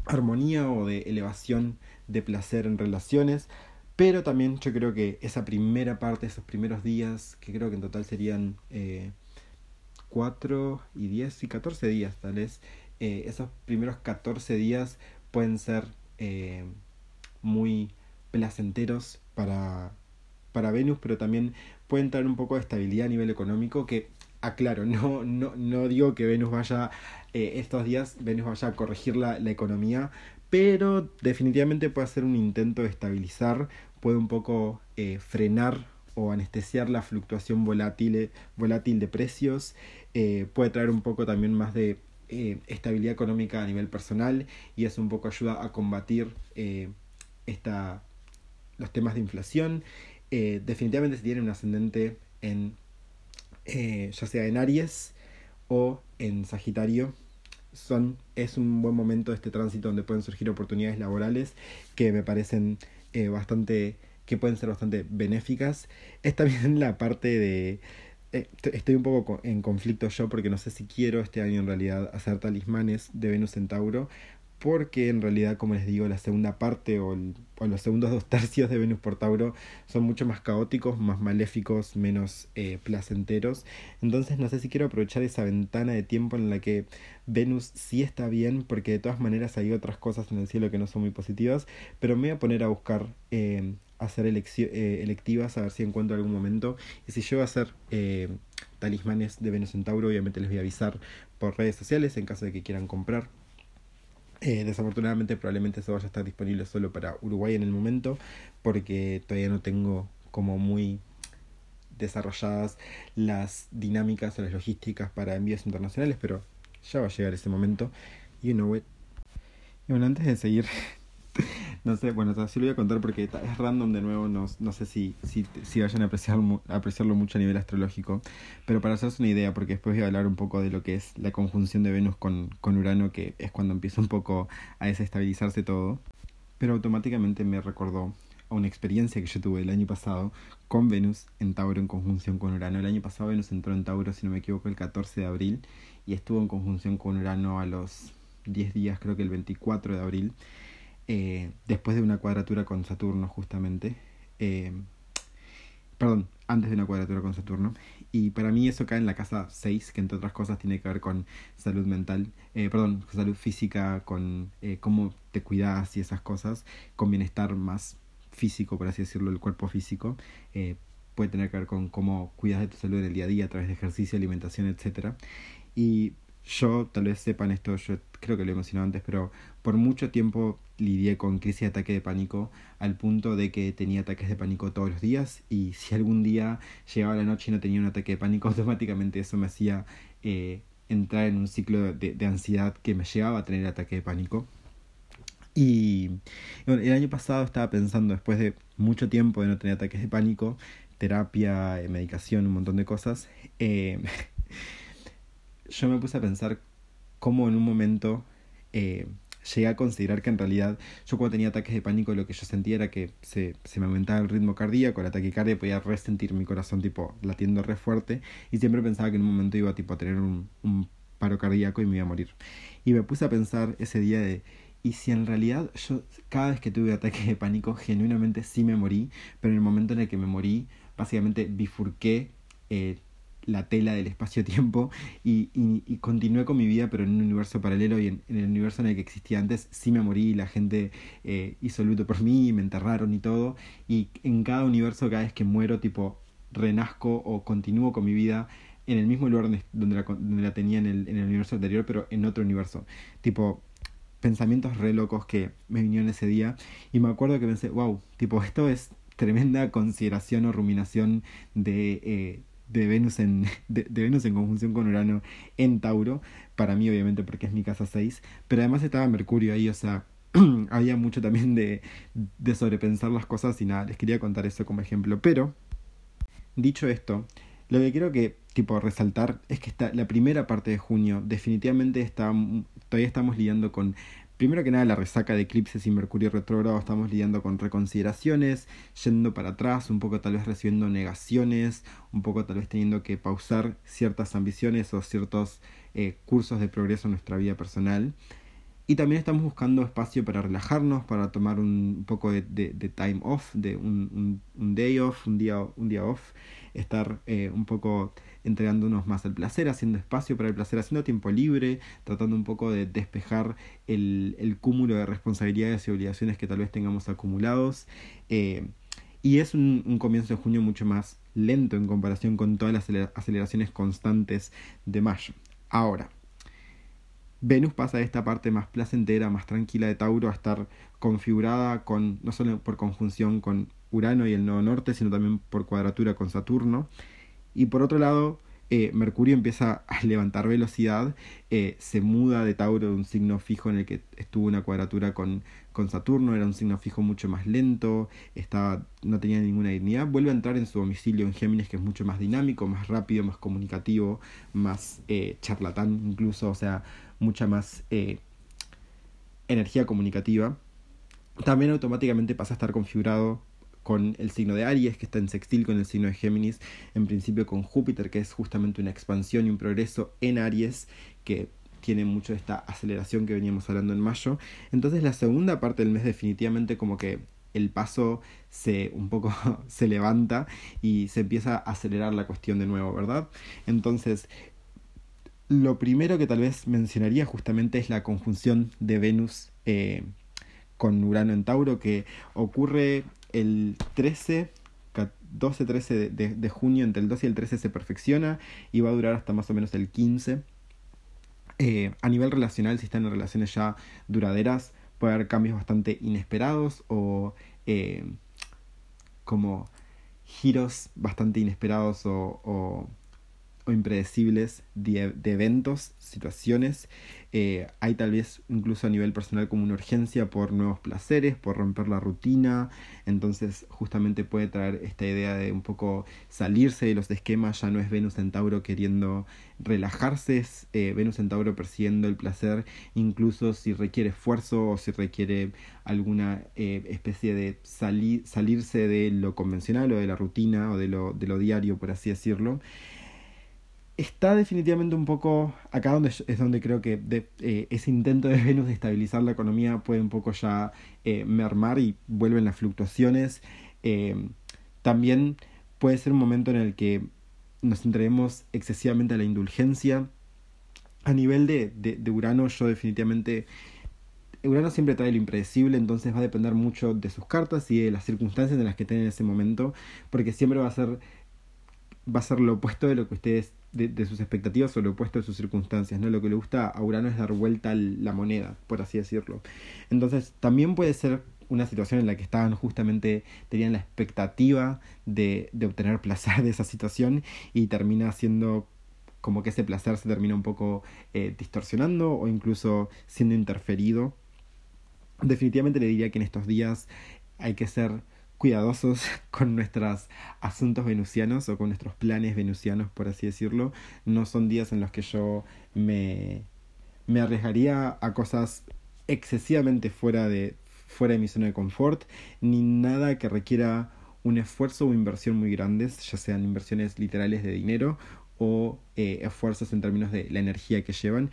armonía o de elevación de placer en relaciones, pero también yo creo que esa primera parte, esos primeros días, que creo que en total serían eh, 4 y 10 y 14 días tal vez, eh, esos primeros 14 días pueden ser eh, muy placenteros para, para Venus, pero también pueden traer un poco de estabilidad a nivel económico que aclaro, no, no, no digo que Venus vaya eh, estos días, Venus vaya a corregir la, economía, pero definitivamente puede hacer un intento de estabilizar, puede un poco frenar o anestesiar la fluctuación volátil, volátil de precios, puede traer un poco también más de eh, estabilidad económica a nivel personal y eso un poco ayuda a combatir eh, esta, los temas de inflación. Eh, definitivamente si tiene un ascendente en ya sea en Aries o en Sagitario, son, es un buen momento este tránsito donde pueden surgir oportunidades laborales que me parecen bastante que pueden ser bastante benéficas. Es también la parte de eh, estoy un poco en conflicto yo porque no sé si quiero este año en realidad hacer talismanes de Venus Centauro porque en realidad como les digo la segunda parte o, los segundos dos tercios de Venus por Tauro son mucho más caóticos, más maléficos, menos eh, placenteros entonces no sé si quiero aprovechar esa ventana de tiempo en la que Venus sí está bien porque de todas maneras hay otras cosas en el cielo que no son muy positivas pero me voy a poner a buscar eh, hacer eh, electivas, a ver si encuentro algún momento. Y si yo voy a hacer eh, talismanes de Venus Centauro, obviamente les voy a avisar por redes sociales en caso de que quieran comprar. Eh, desafortunadamente probablemente eso vaya a estar disponible solo para Uruguay en el momento porque todavía no tengo como muy desarrolladas las dinámicas o las logísticas para envíos internacionales, pero ya va a llegar ese momento. You know it. Y bueno, antes de seguir no sé, bueno, así lo voy a contar porque es random de nuevo, no, no sé si, si, si vayan a, apreciar, apreciarlo mucho a nivel astrológico, pero para hacerse una idea, porque después voy a hablar un poco de lo que es la conjunción de Venus con, con Urano, que es cuando empieza un poco a desestabilizarse todo, pero automáticamente me recordó a una experiencia que yo tuve el año pasado con Venus en Tauro en conjunción con Urano. El año pasado Venus entró en Tauro, si no me equivoco, el 14 de abril y estuvo en conjunción con Urano a los 10 días, creo que el 24 de abril. Eh, después de una cuadratura con Saturno justamente. Eh, perdón, antes de una cuadratura con Saturno. Y para mí eso cae en la casa 6, que entre otras cosas tiene que ver con salud mental, eh, perdón, salud física, con cómo te cuidas y esas cosas, con bienestar más físico, por así decirlo, el cuerpo físico. puede tener que ver con cómo cuidas de tu salud en el día a día a través de ejercicio, alimentación, etc. Y yo, tal vez sepan esto, yo creo que lo he mencionado antes, pero por mucho tiempo lidié con crisis de ataque de pánico al punto de que tenía ataques de pánico todos los días y si algún día llegaba la noche y no tenía un ataque de pánico, automáticamente eso me hacía eh, entrar en un ciclo de, de, ansiedad que me llevaba a tener ataque de pánico. Y bueno, el año pasado estaba pensando, después de mucho tiempo de no tener ataques de pánico, terapia, eh, medicación, un montón de cosas, eh, yo me puse a pensar cómo en un momento eh, llegué a considerar que en realidad yo cuando tenía ataques de pánico lo que yo sentía era que se, se me aumentaba el ritmo cardíaco, la taquicardia, podía resentir mi corazón tipo latiendo re fuerte y siempre pensaba que en un momento iba tipo a tener un, paro cardíaco y me iba a morir. Y me puse a pensar ese día de, y si en realidad yo cada vez que tuve ataques de pánico genuinamente sí me morí, pero en el momento en el que me morí básicamente bifurqué eh, la tela del espacio-tiempo y, y, continué con mi vida, pero en un universo paralelo y en, el universo en el que existía antes, sí me morí, la gente eh, hizo luto por mí, me enterraron y todo, y en cada universo, cada vez que muero, tipo, renazco o continúo con mi vida en el mismo lugar donde, la, donde la tenía en el, en el universo anterior, pero en otro universo. Tipo, pensamientos re locos que me vinieron ese día y me acuerdo que pensé, wow, tipo, esto es tremenda consideración o ruminación de, eh, de, Venus en, de, Venus en conjunción con Urano en Tauro, para mí obviamente porque es mi casa 6, pero además estaba Mercurio ahí, o sea, había mucho también de, de sobrepensar las cosas y nada, les quería contar eso como ejemplo, pero dicho esto, lo que quiero que tipo resaltar es que está la primera parte de junio definitivamente está todavía estamos lidiando con Primero que nada, la resaca de eclipses y Mercurio retrógrado, estamos lidiando con reconsideraciones, yendo para atrás, un poco tal vez recibiendo negaciones, un poco tal vez teniendo que pausar ciertas ambiciones o ciertos eh, cursos de progreso en nuestra vida personal. Y también estamos buscando espacio para relajarnos, para tomar un poco de, time off, de un, un, day off, un día, un día off, estar eh, un poco entregándonos más al placer, haciendo espacio para el placer, haciendo tiempo libre, tratando un poco de despejar el, cúmulo de responsabilidades y obligaciones que tal vez tengamos acumulados. Eh, y es un, un, comienzo de junio mucho más lento en comparación con todas las aceleraciones constantes de mayo. Ahora, Venus pasa de esta parte más placentera, más tranquila de Tauro a estar configurada con, no solo por conjunción con Urano y el nodo norte, sino también por cuadratura con Saturno. Y por otro lado, eh, Mercurio empieza a levantar velocidad, eh, se muda de Tauro de un signo fijo en el que estuvo una cuadratura con, con Saturno, era un signo fijo mucho más lento, no tenía ninguna dignidad, vuelve a entrar en su domicilio en Géminis que es mucho más dinámico, más rápido, más comunicativo, más eh, charlatán incluso, o sea, mucha más energía comunicativa. También automáticamente pasa a estar configurado con el signo de Aries, que está en sextil con el signo de Géminis, en principio con Júpiter, que es justamente una expansión y un progreso en Aries, que tiene mucho de esta aceleración que veníamos hablando en mayo. Entonces la segunda parte del mes definitivamente como que el paso se un poco se levanta y se empieza a acelerar la cuestión de nuevo, ¿verdad? Entonces, lo primero que tal vez mencionaría justamente es la conjunción de Venus eh, con Urano en Tauro que ocurre el 13, 12-13 de, de, junio, entre el 12 y el 13 se perfecciona y va a durar hasta más o menos el 15. Eh, a nivel relacional, si están en relaciones ya duraderas, puede haber cambios bastante inesperados o eh, como giros bastante inesperados o impredecibles de, eventos, situaciones. Eh, hay tal vez incluso a nivel personal como una urgencia por nuevos placeres, por romper la rutina. Entonces justamente puede traer esta idea de un poco salirse de los esquemas. Ya no es Venus en Tauro queriendo relajarse, es eh, Venus en Tauro persiguiendo el placer, incluso si requiere esfuerzo o si requiere alguna eh, especie de salirse de lo convencional o de la rutina o de lo, de lo diario, por así decirlo está definitivamente un poco acá donde es donde creo que eh, ese intento de Venus de estabilizar la economía puede un poco ya eh, mermar y vuelven las fluctuaciones. Eh, también puede ser un momento en el que nos entreguemos excesivamente a la indulgencia. A nivel de, de, de Urano, yo definitivamente Urano siempre trae lo impredecible, entonces va a depender mucho de sus cartas y de las circunstancias en las que estén en ese momento, porque siempre va a ser va a ser lo opuesto de lo que ustedes de, sus expectativas o lo opuesto de sus circunstancias, ¿no? Lo que le gusta a Urano es dar vuelta la moneda, por así decirlo. Entonces, también puede ser una situación en la que estaban justamente, tenían la expectativa de, de obtener placer de esa situación y termina siendo como que ese placer se termina un poco eh, distorsionando o incluso siendo interferido. Definitivamente le diría que en estos días hay que ser cuidadosos con nuestros asuntos venusianos o con nuestros planes venusianos, por así decirlo. No son días en los que yo me, me arriesgaría a cosas excesivamente fuera de, fuera de mi zona de confort, ni nada que requiera un esfuerzo o inversión muy grandes, ya sean inversiones literales de dinero o eh, esfuerzos en términos de la energía que llevan.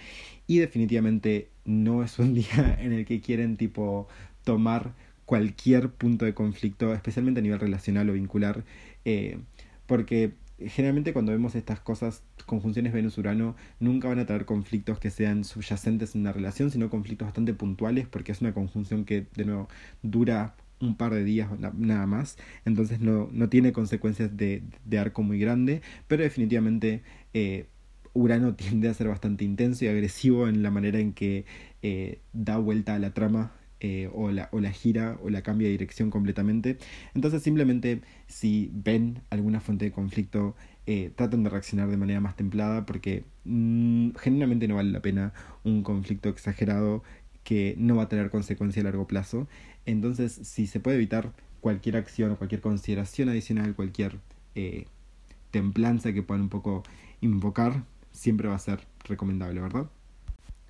Y definitivamente no es un día en el que quieren tipo tomar cualquier punto de conflicto, especialmente a nivel relacional o vincular, eh, porque generalmente cuando vemos estas cosas, conjunciones Venus-Urano, nunca van a traer conflictos que sean subyacentes en una relación, sino conflictos bastante puntuales, porque es una conjunción que, de nuevo, dura un par de días nada más, entonces no, no tiene consecuencias de, de, arco muy grande, pero definitivamente eh, Urano tiende a ser bastante intenso y agresivo en la manera en que eh, da vuelta a la trama eh, o, la, o la gira o la cambia de dirección completamente. Entonces simplemente si ven alguna fuente de conflicto, eh, traten de reaccionar de manera más templada porque mm, genuinamente no vale la pena un conflicto exagerado que no va a tener consecuencia a largo plazo. Entonces, si se puede evitar cualquier acción o cualquier consideración adicional, cualquier eh, templanza que puedan un poco invocar, siempre va a ser recomendable, ¿verdad?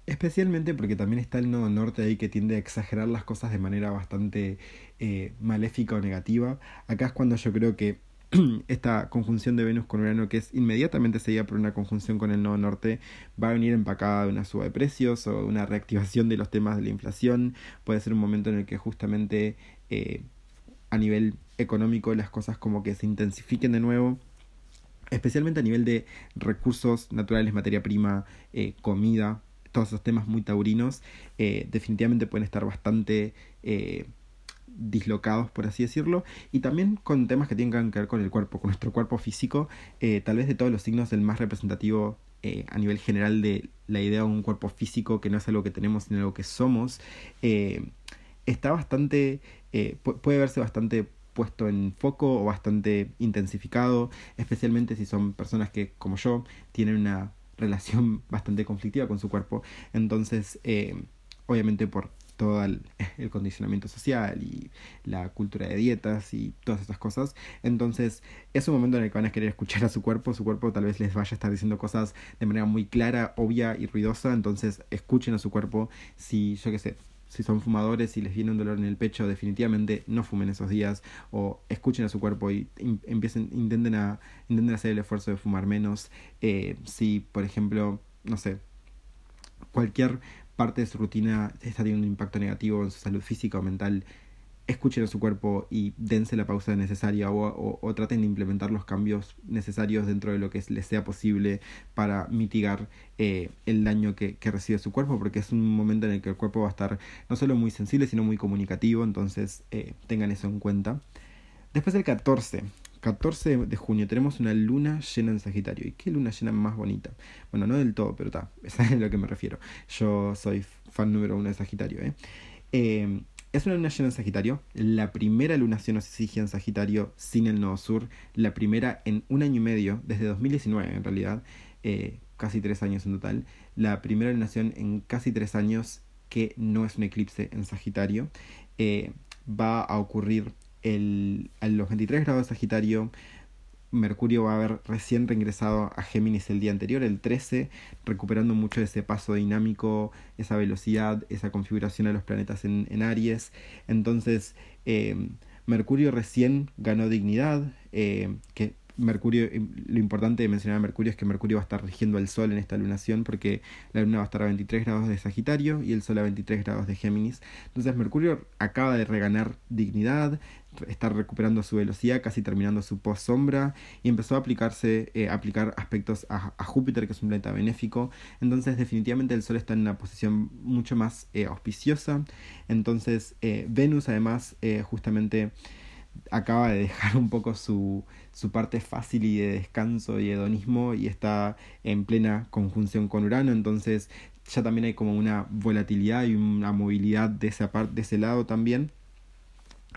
Especialmente porque también está el nodo norte ahí que tiende a exagerar las cosas de manera bastante eh, maléfica o negativa. Acá es cuando yo creo que esta conjunción de Venus con Urano, que es inmediatamente seguida por una conjunción con el nodo norte, va a venir empacada de una suba de precios o una reactivación de los temas de la inflación. Puede ser un momento en el que justamente eh, a nivel económico las cosas como que se intensifiquen de nuevo especialmente a nivel de recursos naturales, materia prima, eh, comida, todos esos temas muy taurinos, eh, definitivamente pueden estar bastante eh, dislocados, por así decirlo, y también con temas que tienen que ver con el cuerpo, con nuestro cuerpo físico, eh, tal vez de todos los signos el más representativo a nivel general de la idea de un cuerpo físico, que no es algo que tenemos, sino algo que somos, está bastante, puede verse bastante puesto en foco o bastante intensificado, especialmente si son personas que, como yo, tienen una relación bastante conflictiva con su cuerpo. Entonces, eh, obviamente por todo el, condicionamiento social y la cultura de dietas y todas estas cosas. Entonces es un momento en el que van a querer escuchar a su cuerpo, su cuerpo tal vez les vaya a estar diciendo cosas de manera muy clara, obvia y ruidosa, entonces escuchen a su cuerpo si yo qué sé, si son fumadores y les viene un dolor en el pecho, definitivamente no fumen esos días o escuchen a su cuerpo y empiecen, intenten, a, intenten hacer el esfuerzo de fumar menos. Eh, si, por ejemplo, no sé, cualquier parte de su rutina está teniendo un impacto negativo en su salud física o mental, escuchen a su cuerpo y dense la pausa necesaria o, o, traten de implementar los cambios necesarios dentro de lo que les sea posible para mitigar eh, el daño que, que, recibe su cuerpo, porque es un momento en el que el cuerpo va a estar no solo muy sensible, sino muy comunicativo, entonces eh, tengan eso en cuenta. Después del 14, 14 de junio tenemos una luna llena en Sagitario. ¿Y qué luna llena más bonita? Bueno, no del todo, pero está, es a lo que me refiero. Yo soy fan número uno de Sagitario. ¿eh? eh es una luna llena en Sagitario, la primera lunación osigia en Sagitario sin el nodo sur, la primera en un año y medio, desde 2019 en realidad, eh, casi tres años en total, la primera lunación en casi tres años que no es un eclipse en Sagitario, eh, va a ocurrir el, a los 23 grados de Sagitario Mercurio va a haber recién reingresado a Géminis el día anterior, el 13, recuperando mucho ese paso dinámico, esa velocidad, esa configuración de los planetas en, Aries. Entonces, eh, Mercurio recién ganó dignidad, eh, que Mercurio, eh, lo importante de mencionar a Mercurio es que Mercurio va a estar rigiendo al Sol en esta lunación porque la Luna va a estar a 23 grados de Sagitario y el Sol a 23 grados de Géminis. Entonces Mercurio acaba de reganar dignidad, está recuperando su velocidad, casi terminando su post sombra y empezó a aplicarse, eh, aplicar aspectos a, Júpiter, que es un planeta benéfico. Entonces definitivamente el Sol está en una posición mucho más eh, auspiciosa. Entonces Venus además justamente acaba de dejar un poco su, su parte fácil y de descanso y hedonismo y está en plena conjunción con Urano, entonces ya también hay como una volatilidad y una movilidad de esa parte, de ese lado también.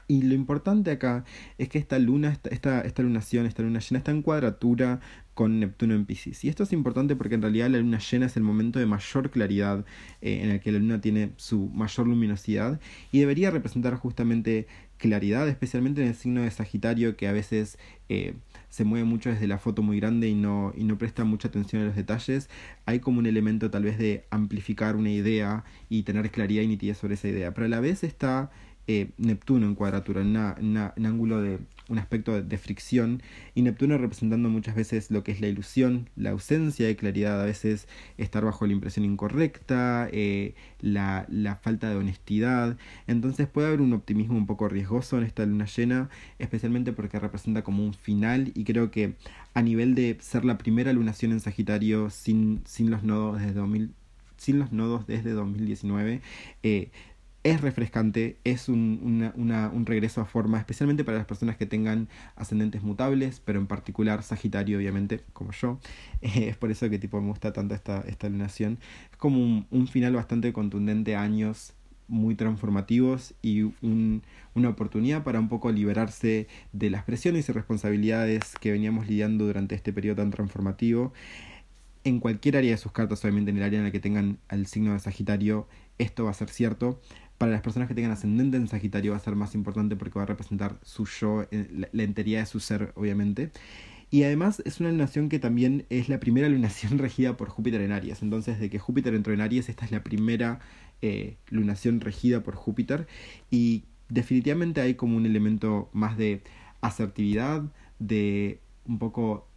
Y lo importante acá es que esta luna, esta, esta, esta, lunación, esta luna llena está en cuadratura con Neptuno en Pisces. Y esto es importante porque en realidad la luna llena es el momento de mayor claridad eh, en el que la luna tiene su mayor luminosidad y debería representar justamente claridad, especialmente en el signo de Sagitario que a veces eh, se mueve mucho desde la foto muy grande y no, y no presta mucha atención a los detalles, hay como un elemento tal vez de amplificar una idea y tener claridad y nitidez sobre esa idea. Pero a la vez está eh, Neptuno en cuadratura, en un ángulo de un aspecto de, fricción y Neptuno representando muchas veces lo que es la ilusión, la ausencia de claridad, a veces estar bajo la impresión incorrecta, eh, la, falta de honestidad. Entonces puede haber un optimismo un poco riesgoso en esta luna llena, especialmente porque representa como un final y creo que a nivel de ser la primera lunación en Sagitario sin, los nodos desde 2000 sin los nodos desde 2019, eh, es refrescante, es un, un, regreso a forma, especialmente para las personas que tengan ascendentes mutables, pero en particular Sagitario, obviamente, como yo. es por eso que tipo me gusta tanto esta, esta lunación. Es como un, final bastante contundente, años muy transformativos y una oportunidad para un poco liberarse de las presiones y responsabilidades que veníamos lidiando durante este periodo tan transformativo. En cualquier área de sus cartas, obviamente en el área en la que tengan al signo de Sagitario, esto va a ser cierto para las personas que tengan ascendente en Sagitario va a ser más importante porque va a representar su yo, eh, la, entería de su ser, obviamente. Y además es una lunación que también es la primera lunación regida por Júpiter en Aries. Entonces, de que Júpiter entró en Aries, esta es la primera eh, lunación regida por Júpiter. Y definitivamente hay como un elemento más de asertividad, de un poco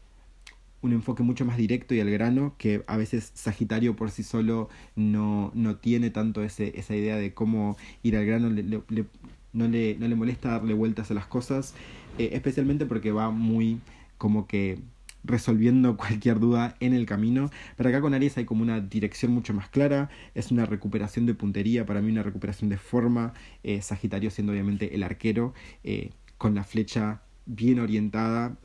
un enfoque mucho más directo y al grano, que a veces Sagitario por sí solo no, no tiene tanto ese, esa idea de cómo ir al grano, le, no, le, no le molesta darle vueltas a las cosas, eh, especialmente porque va muy como que resolviendo cualquier duda en el camino. Pero acá con Aries hay como una dirección mucho más clara, es una recuperación de puntería, para mí una recuperación de forma, eh, Sagitario siendo obviamente el arquero, eh, con la flecha bien orientada,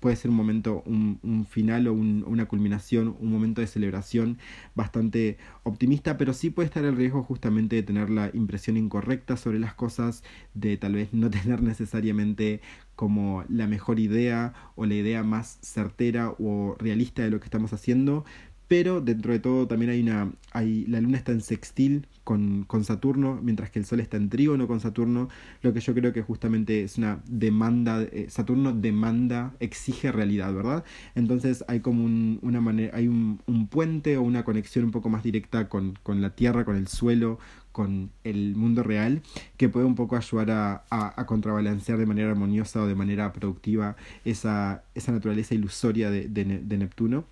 puede ser un momento, un, un final o un, una culminación, un momento de celebración bastante optimista, pero sí puede estar el riesgo justamente de tener la impresión incorrecta sobre las cosas, de tal vez no tener necesariamente como la mejor idea o la idea más certera o realista de lo que estamos haciendo, pero dentro de todo también hay una hay la luna está en sextil con, con, Saturno mientras que el sol está en trígono con Saturno lo que yo creo que justamente es una demanda eh, Saturno demanda exige realidad verdad entonces hay como un, una manera hay un, un, puente o una conexión un poco más directa con, con la tierra con el suelo con el mundo real que puede un poco ayudar a, a, contrabalancear de manera armoniosa o de manera productiva esa, esa naturaleza ilusoria de, de Neptuno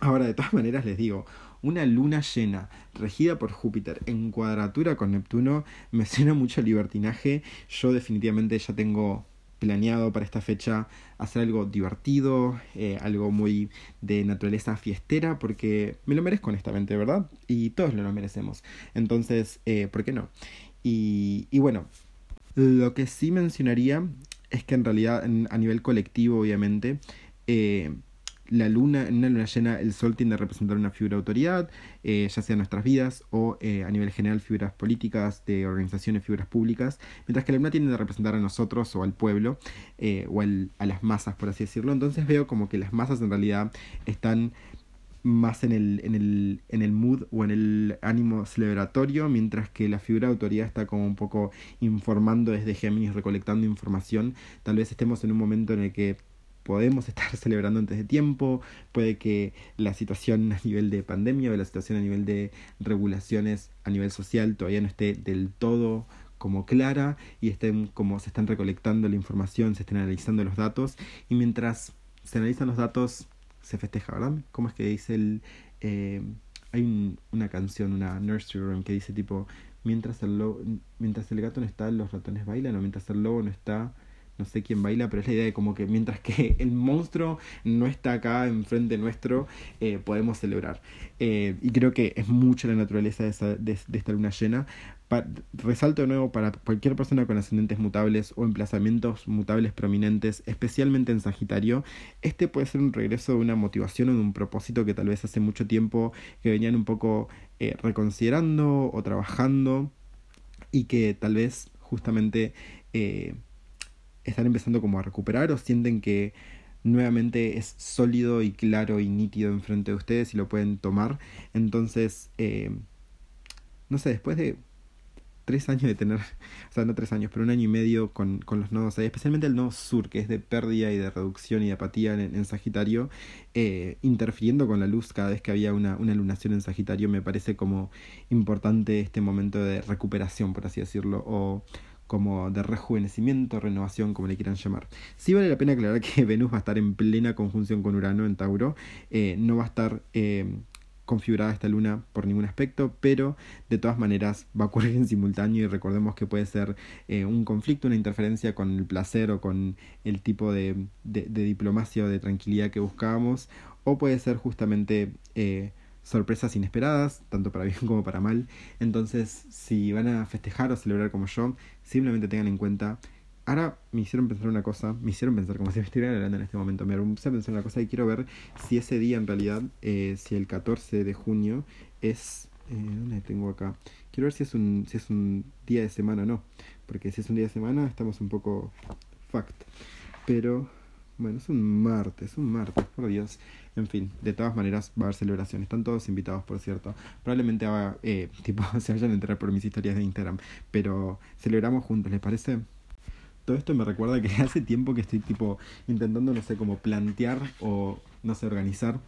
Ahora, de todas maneras, les digo, una luna llena regida por Júpiter en cuadratura con Neptuno me suena mucho libertinaje. Yo definitivamente ya tengo planeado para esta fecha hacer algo divertido, eh, algo muy de naturaleza fiestera, porque me lo merezco honestamente, ¿verdad? Y todos lo merecemos. Entonces, eh, ¿por qué no? Y, y bueno, lo que sí mencionaría es que en realidad a nivel colectivo, obviamente, eh, la luna, en una luna llena, el sol tiende a representar una figura de autoridad, eh, ya sea nuestras vidas o eh, a nivel general figuras políticas, de organizaciones, figuras públicas, mientras que la luna tiende a representar a nosotros o al pueblo eh, o a las masas, por así decirlo. Entonces veo como que las masas en realidad están más en el, en el, en el mood o en el ánimo celebratorio, mientras que la figura de autoridad está como un poco informando desde Géminis, recolectando información. Tal vez estemos en un momento en el que podemos estar celebrando antes de tiempo, puede que la situación a nivel de pandemia o la situación a nivel de regulaciones a nivel social todavía no esté del todo como clara y estén como se están recolectando la información, se estén analizando los datos y mientras se analizan los datos se festeja, ¿verdad? ¿Cómo es que dice el... Eh, hay una canción, una nursery rhyme que dice tipo, mientras el, mientras el gato no está, los ratones bailan o mientras el lobo no está, no sé quién baila, pero es la idea de como que mientras que el monstruo no está acá enfrente nuestro, eh, podemos celebrar. Eh, y creo que es mucho la naturaleza de, esa, de, esta luna llena. resalto de nuevo para cualquier persona con ascendentes mutables o emplazamientos mutables prominentes, especialmente en Sagitario, este puede ser un regreso de una motivación o de un propósito que tal vez hace mucho tiempo que venían un poco eh, reconsiderando o trabajando y que tal vez justamente están empezando como a recuperar o sienten que nuevamente es sólido y claro y nítido enfrente de ustedes y lo pueden tomar. Entonces, eh, no sé, después de tres años de tener, o sea, no tres años, pero un año y medio con, con los nodos especialmente el nodo sur, que es de pérdida y de reducción y de apatía en, Sagitario, eh, interfiriendo con la luz cada vez que había una, una en Sagitario, me parece como importante este momento de recuperación, por así decirlo, o como de rejuvenecimiento, renovación, como le quieran llamar. Sí vale la pena aclarar que Venus va a estar en plena conjunción con Urano en Tauro, eh, no va a estar eh, configurada esta luna por ningún aspecto, pero de todas maneras va a ocurrir en simultáneo y recordemos que puede ser eh, un conflicto, una interferencia con el placer o con el tipo de, diplomacia o de tranquilidad que buscábamos, o puede ser justamente sorpresas inesperadas, tanto para bien como para mal. Entonces, si van a festejar o celebrar como yo, simplemente tengan en cuenta. Ahora me hicieron pensar una cosa, me hicieron pensar como si me estuvieran hablando en este momento, me puse a pensar una cosa y quiero ver si ese día en realidad, eh, si el 14 de junio es... Eh, ¿Dónde tengo acá? Quiero ver si es, un, si es un día de semana o no, porque si es un día de semana estamos un poco fact. Pero, bueno, es un martes, un martes, por Dios. En fin, de todas maneras va a haber celebración. Están todos invitados, por cierto. Probablemente haga, eh, tipo, se vayan a enterar por mis historias de Instagram. Pero celebramos juntos, ¿les parece? Todo esto me recuerda que hace tiempo que estoy tipo intentando, no sé, como plantear o, no sé, organizar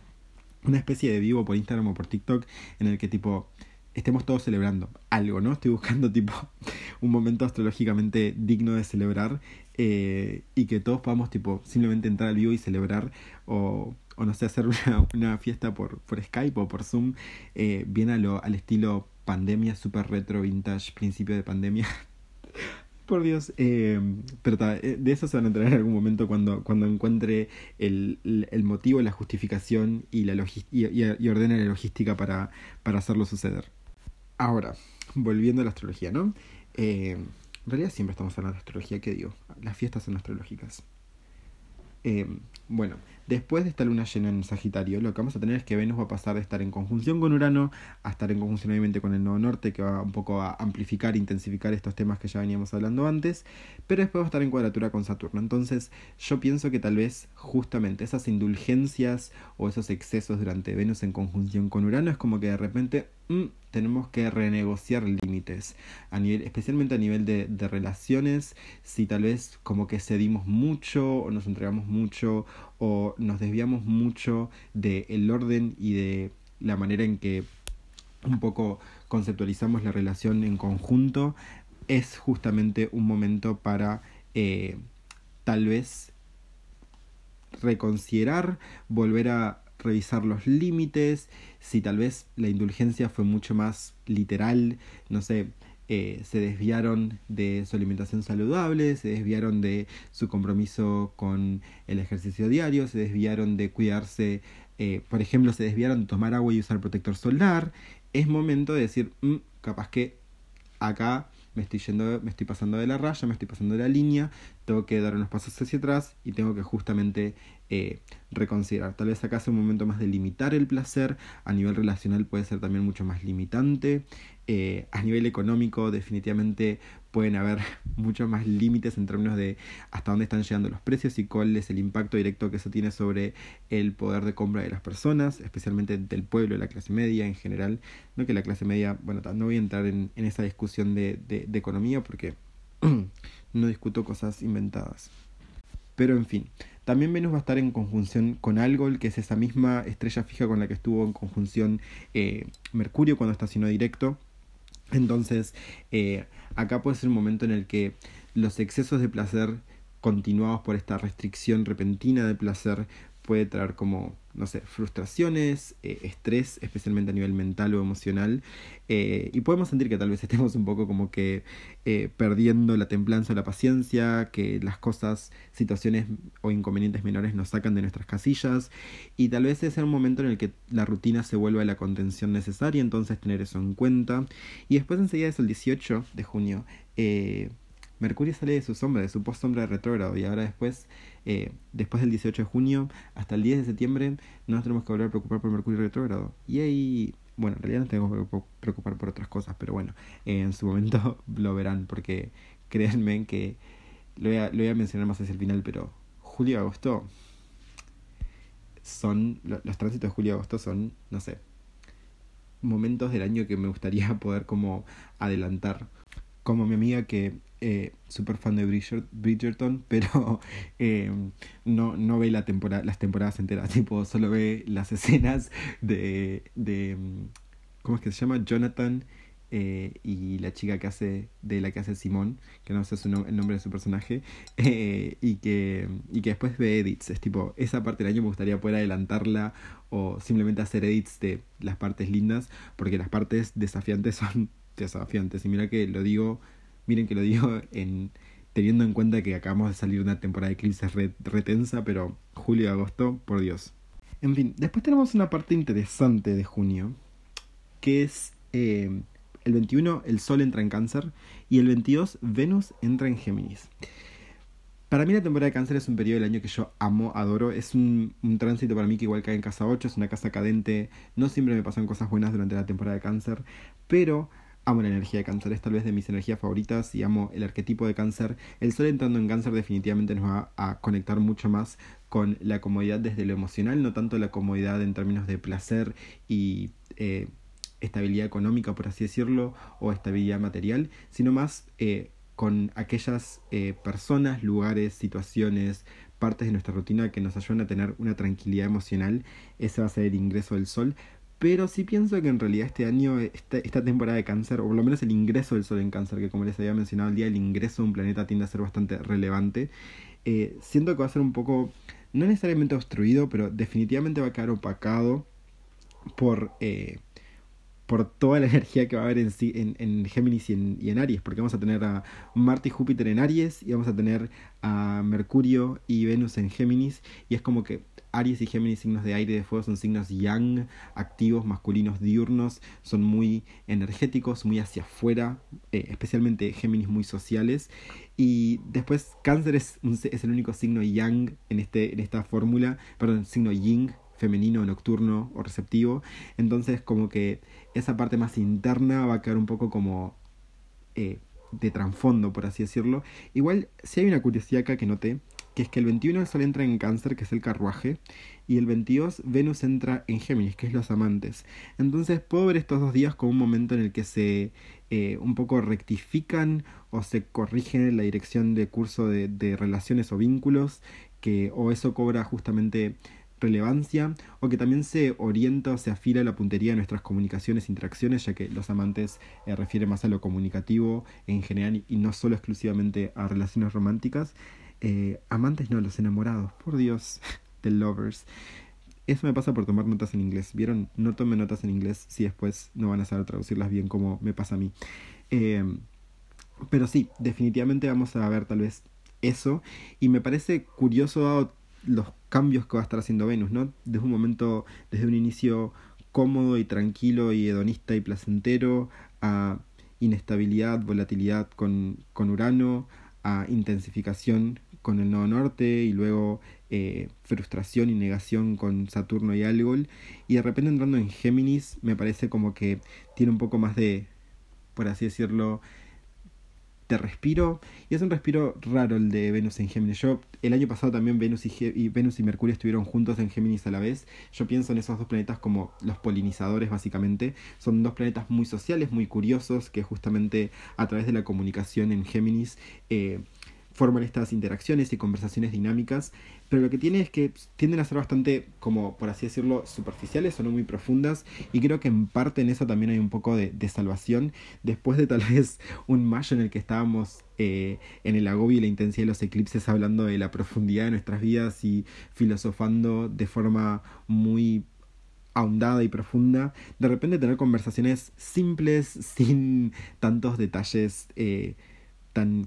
una especie de vivo por Instagram o por TikTok en el que tipo estemos todos celebrando algo, ¿no? Estoy buscando tipo un momento astrológicamente digno de celebrar eh, y que todos podamos tipo simplemente entrar al vivo y celebrar o o no sé, hacer una, una fiesta por, por Skype o por Zoom, eh, bien a lo, al estilo pandemia, super retro, vintage, principio de pandemia. por Dios, eh, pero eh, de eso se van a enterar en algún momento cuando, cuando encuentre el, el motivo, la justificación y, la y, y, ordene la logística para, para hacerlo suceder. Ahora, volviendo a la astrología, ¿no? Eh, en realidad siempre estamos hablando de astrología, ¿qué digo? Las fiestas son astrológicas. Eh, bueno, después de esta luna llena en Sagitario, lo que vamos a tener es que Venus va a pasar de estar en conjunción con Urano a estar en conjunción obviamente con el Nodo Norte, que va un poco a amplificar, intensificar estos temas que ya veníamos hablando antes, pero después va a estar en cuadratura con Saturno. Entonces, yo pienso que tal vez justamente esas indulgencias o esos excesos durante Venus en conjunción con Urano es como que de repente mm, tenemos que renegociar límites, a nivel, especialmente a nivel de, de, relaciones, si tal vez como que cedimos mucho o nos entregamos mucho o nos desviamos mucho del orden y de la manera en que un poco conceptualizamos la relación en conjunto, es justamente un momento para eh, tal vez reconsiderar, volver a revisar los límites, si tal vez la indulgencia fue mucho más literal, no sé, eh, se desviaron de su alimentación saludable, se desviaron de su compromiso con el ejercicio diario, se desviaron de cuidarse, eh, por ejemplo, se desviaron de tomar agua y usar protector solar, es momento de decir, mm, capaz que acá me estoy yendo, me estoy pasando de la raya, me estoy pasando de la línea, tengo que dar unos pasos hacia atrás y tengo que justamente eh, reconsiderar. Tal vez acá sea un momento más de limitar el placer, a nivel relacional puede ser también mucho más limitante, eh, a nivel económico definitivamente pueden haber muchos más límites en términos de hasta dónde están llegando los precios y cuál es el impacto directo que eso tiene sobre el poder de compra de las personas, especialmente del pueblo, de la clase media en general. No que la clase media, bueno, no voy a entrar en, en esa discusión de, de, economía porque no discuto cosas inventadas. Pero en fin, también Venus va a estar en conjunción con Algol, que es esa misma estrella fija con la que estuvo en conjunción eh, Mercurio cuando estacionó directo. Entonces, eh, acá puede ser un momento en el que los excesos de placer continuados por esta restricción repentina de placer puede traer como, no sé, frustraciones, eh, estrés, especialmente a nivel mental o emocional, eh, y podemos sentir que tal vez estemos un poco como que eh, perdiendo la templanza o la paciencia, que las cosas, situaciones o inconvenientes menores nos sacan de nuestras casillas, y tal vez ese sea un momento en el que la rutina se vuelva la contención necesaria, entonces tener eso en cuenta, y después enseguida es el 18 de junio, Mercurio sale de su sombra, de su post sombra de retrógrado, y ahora después eh, después del 18 de junio hasta el 10 de septiembre no nos tenemos que volver a preocupar por Mercurio retrógrado. Y ahí, bueno, en realidad nos tenemos que preocupar por otras cosas, pero bueno, en su momento lo verán, porque créanme que lo voy, a, lo voy a mencionar más hacia el final, pero julio y agosto son, los tránsitos de julio y agosto son, no sé, momentos del año que me gustaría poder como adelantar como mi amiga que eh, súper fan de Bridgerton, pero eh, no, no ve la las temporadas enteras, tipo, solo ve las escenas de, de ¿cómo es que se llama? Jonathan eh, y la chica que hace, de la que hace Simón, que no sé su el nombre de su personaje, eh, y, que, y que después ve edits. Es tipo, esa parte del año me gustaría poder adelantarla o simplemente hacer edits de las partes lindas, porque las partes desafiantes son desafiantes. Y mira que lo digo, miren que lo digo en teniendo en cuenta que acabamos de salir una temporada de eclipses retensa, pero julio y agosto, por Dios. En fin, después tenemos una parte interesante de junio, que es eh, el 21 el Sol entra en cáncer y el 22 Venus entra en Géminis. Para mí la temporada de cáncer es un periodo del año que yo amo, adoro. Es un, tránsito para mí que igual cae en casa 8, es una casa cadente. No siempre me pasan cosas buenas durante la temporada de cáncer, pero amo la energía de cáncer, es tal vez de mis energías favoritas y amo el arquetipo de cáncer. El sol entrando en cáncer definitivamente nos va a conectar mucho más con la comodidad desde lo emocional, no tanto la comodidad en términos de placer y... Eh, estabilidad económica, por así decirlo, o estabilidad material, sino más eh, con aquellas eh, personas, lugares, situaciones, partes de nuestra rutina que nos ayudan a tener una tranquilidad emocional. Ese va a ser el ingreso del sol. Pero sí pienso que en realidad este año, esta, esta temporada de cáncer, o por lo menos el ingreso del sol en cáncer, que como les había mencionado, el día del ingreso de un planeta tiende a ser bastante relevante, eh, siento que va a ser un poco, no necesariamente obstruido, pero definitivamente va a quedar opacado por por toda la energía que va a haber en, en, en Géminis y en, y en, Aries, porque vamos a tener a Marte y Júpiter en Aries y vamos a tener a Mercurio y Venus en Géminis, y es como que Aries y Géminis, signos de aire y de fuego, son signos yang, activos, masculinos, diurnos, son muy energéticos, muy hacia afuera, eh, especialmente Géminis muy sociales. Y después Cáncer es, el único signo yang en, este, en esta fórmula, perdón, signo yin femenino, nocturno o receptivo. Entonces como que esa parte más interna va a quedar un poco como eh, de trasfondo, por así decirlo. Igual, si hay una curiosidad acá que noté, que es que el 21 el Sol entra en cáncer, que es el carruaje, y el 22 Venus entra en Géminis, que es los amantes. Entonces puedo ver estos dos días como un momento en el que se eh, un poco rectifican o se corrigen la dirección de curso de, relaciones o vínculos, que o eso cobra justamente relevancia o que también se orienta o se afila la puntería de nuestras comunicaciones e interacciones, ya que los amantes eh, refieren más a lo comunicativo en general y no solo exclusivamente a relaciones románticas. Eh, amantes no, los enamorados, por Dios, the lovers. Eso me pasa por tomar notas en inglés. ¿Vieron? No tomen notas en inglés si después no van a saber traducirlas bien como me pasa a mí. Eh, pero sí, definitivamente vamos a ver tal vez eso. Y me parece curioso dado los cambios que va a estar haciendo Venus, ¿no? Desde un momento, desde un inicio cómodo y tranquilo y hedonista y placentero, a inestabilidad, volatilidad con, con Urano, a intensificación con el nodo norte y luego eh, frustración y negación con Saturno y Algol. Y de repente entrando en Géminis me parece como que tiene un poco más de, por así decirlo, de respiro. Y es un respiro raro el de Venus en Géminis. Yo, el año pasado también Venus y, Venus y Mercurio estuvieron juntos en Géminis a la vez. Yo pienso en esos dos planetas como los polinizadores, básicamente. Son dos planetas muy sociales, muy curiosos, que justamente a través de la comunicación en Géminis eh, forman estas interacciones y conversaciones dinámicas, pero lo que tiene es que tienden a ser bastante, como por así decirlo, superficiales o no muy profundas, y creo que en parte en eso también hay un poco de, salvación, después de tal vez un mayo en el que estábamos eh, en el agobio y la intensidad de los eclipses hablando de la profundidad de nuestras vidas y filosofando de forma muy ahondada y profunda, de repente tener conversaciones simples, sin tantos detalles eh, tan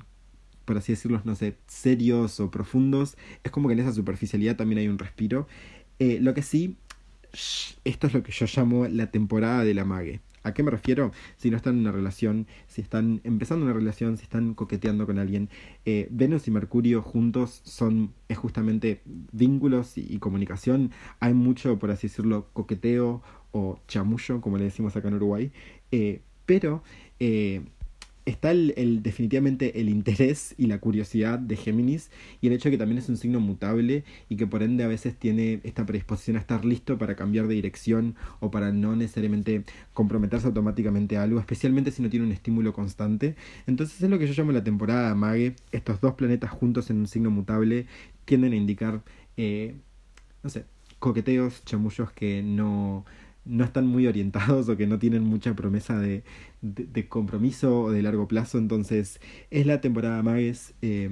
por así decirlo, no sé, serios o profundos, es como que en esa superficialidad también hay un respiro. Eh, lo que sí, esto es lo que yo llamo la temporada de la mague. ¿A qué me refiero? Si no están en una relación, si están empezando una relación, si están coqueteando con alguien, eh, Venus y Mercurio juntos son es justamente vínculos y, comunicación. Hay mucho, por así decirlo, coqueteo o chamullo, como le decimos acá en Uruguay. Eh, pero está el, definitivamente el interés y la curiosidad de Géminis y el hecho de que también es un signo mutable y que por ende a veces tiene esta predisposición a estar listo para cambiar de dirección o para no necesariamente comprometerse automáticamente a algo, especialmente si no tiene un estímulo constante. Entonces es lo que yo llamo la temporada Mage. Estos dos planetas juntos en un signo mutable tienden a indicar, eh, no sé, coqueteos, chamullos que no no están muy orientados o que no tienen mucha promesa de, de, compromiso o de largo plazo. Entonces es la temporada Mages, eh,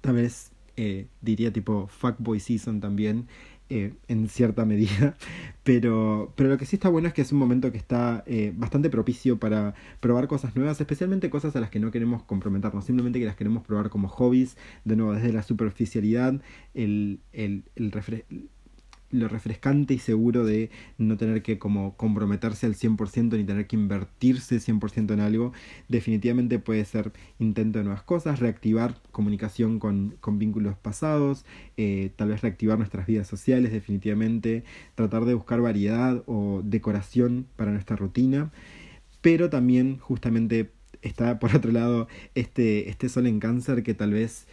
tal vez eh, diría tipo fuckboy season también. Eh, en cierta medida, pero, pero lo que sí está bueno es que es un momento que está eh, bastante propicio para probar cosas nuevas, especialmente cosas a las que no queremos comprometernos, simplemente que las queremos probar como hobbies, de nuevo desde la superficialidad, el, el, el, lo refrescante y seguro de no tener que como comprometerse al 100% ni tener que invertirse 100% en algo, definitivamente puede ser intento de nuevas cosas, reactivar comunicación con, con vínculos pasados, eh, tal vez reactivar nuestras vidas sociales definitivamente, tratar de buscar variedad o decoración para nuestra rutina, pero también justamente está por otro lado este, este sol en cáncer que tal vez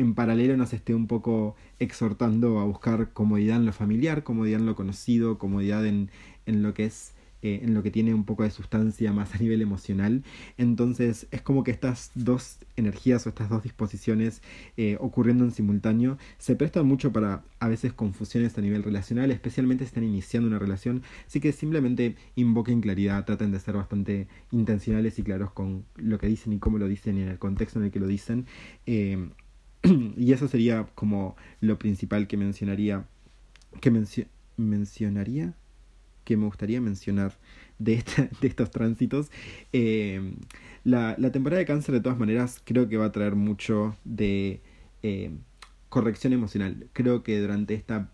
en paralelo nos esté un poco exhortando a buscar comodidad en lo familiar, comodidad en lo conocido, comodidad en, en lo que es eh, en lo que tiene un poco de sustancia más a nivel emocional. Entonces es como que estas dos energías o estas dos disposiciones eh, ocurriendo en simultáneo se prestan mucho para a veces confusiones a nivel relacional, especialmente si están iniciando una relación. Así que simplemente invoquen claridad, traten de ser bastante intencionales y claros con lo que dicen y cómo lo dicen y en el contexto en el que lo dicen. Eh, y eso sería como lo principal que mencionaría, que mencionaría, que me gustaría mencionar de, de estos tránsitos. Eh, la, la, temporada de cáncer de todas maneras creo que va a traer mucho de eh, corrección emocional. Creo que durante esta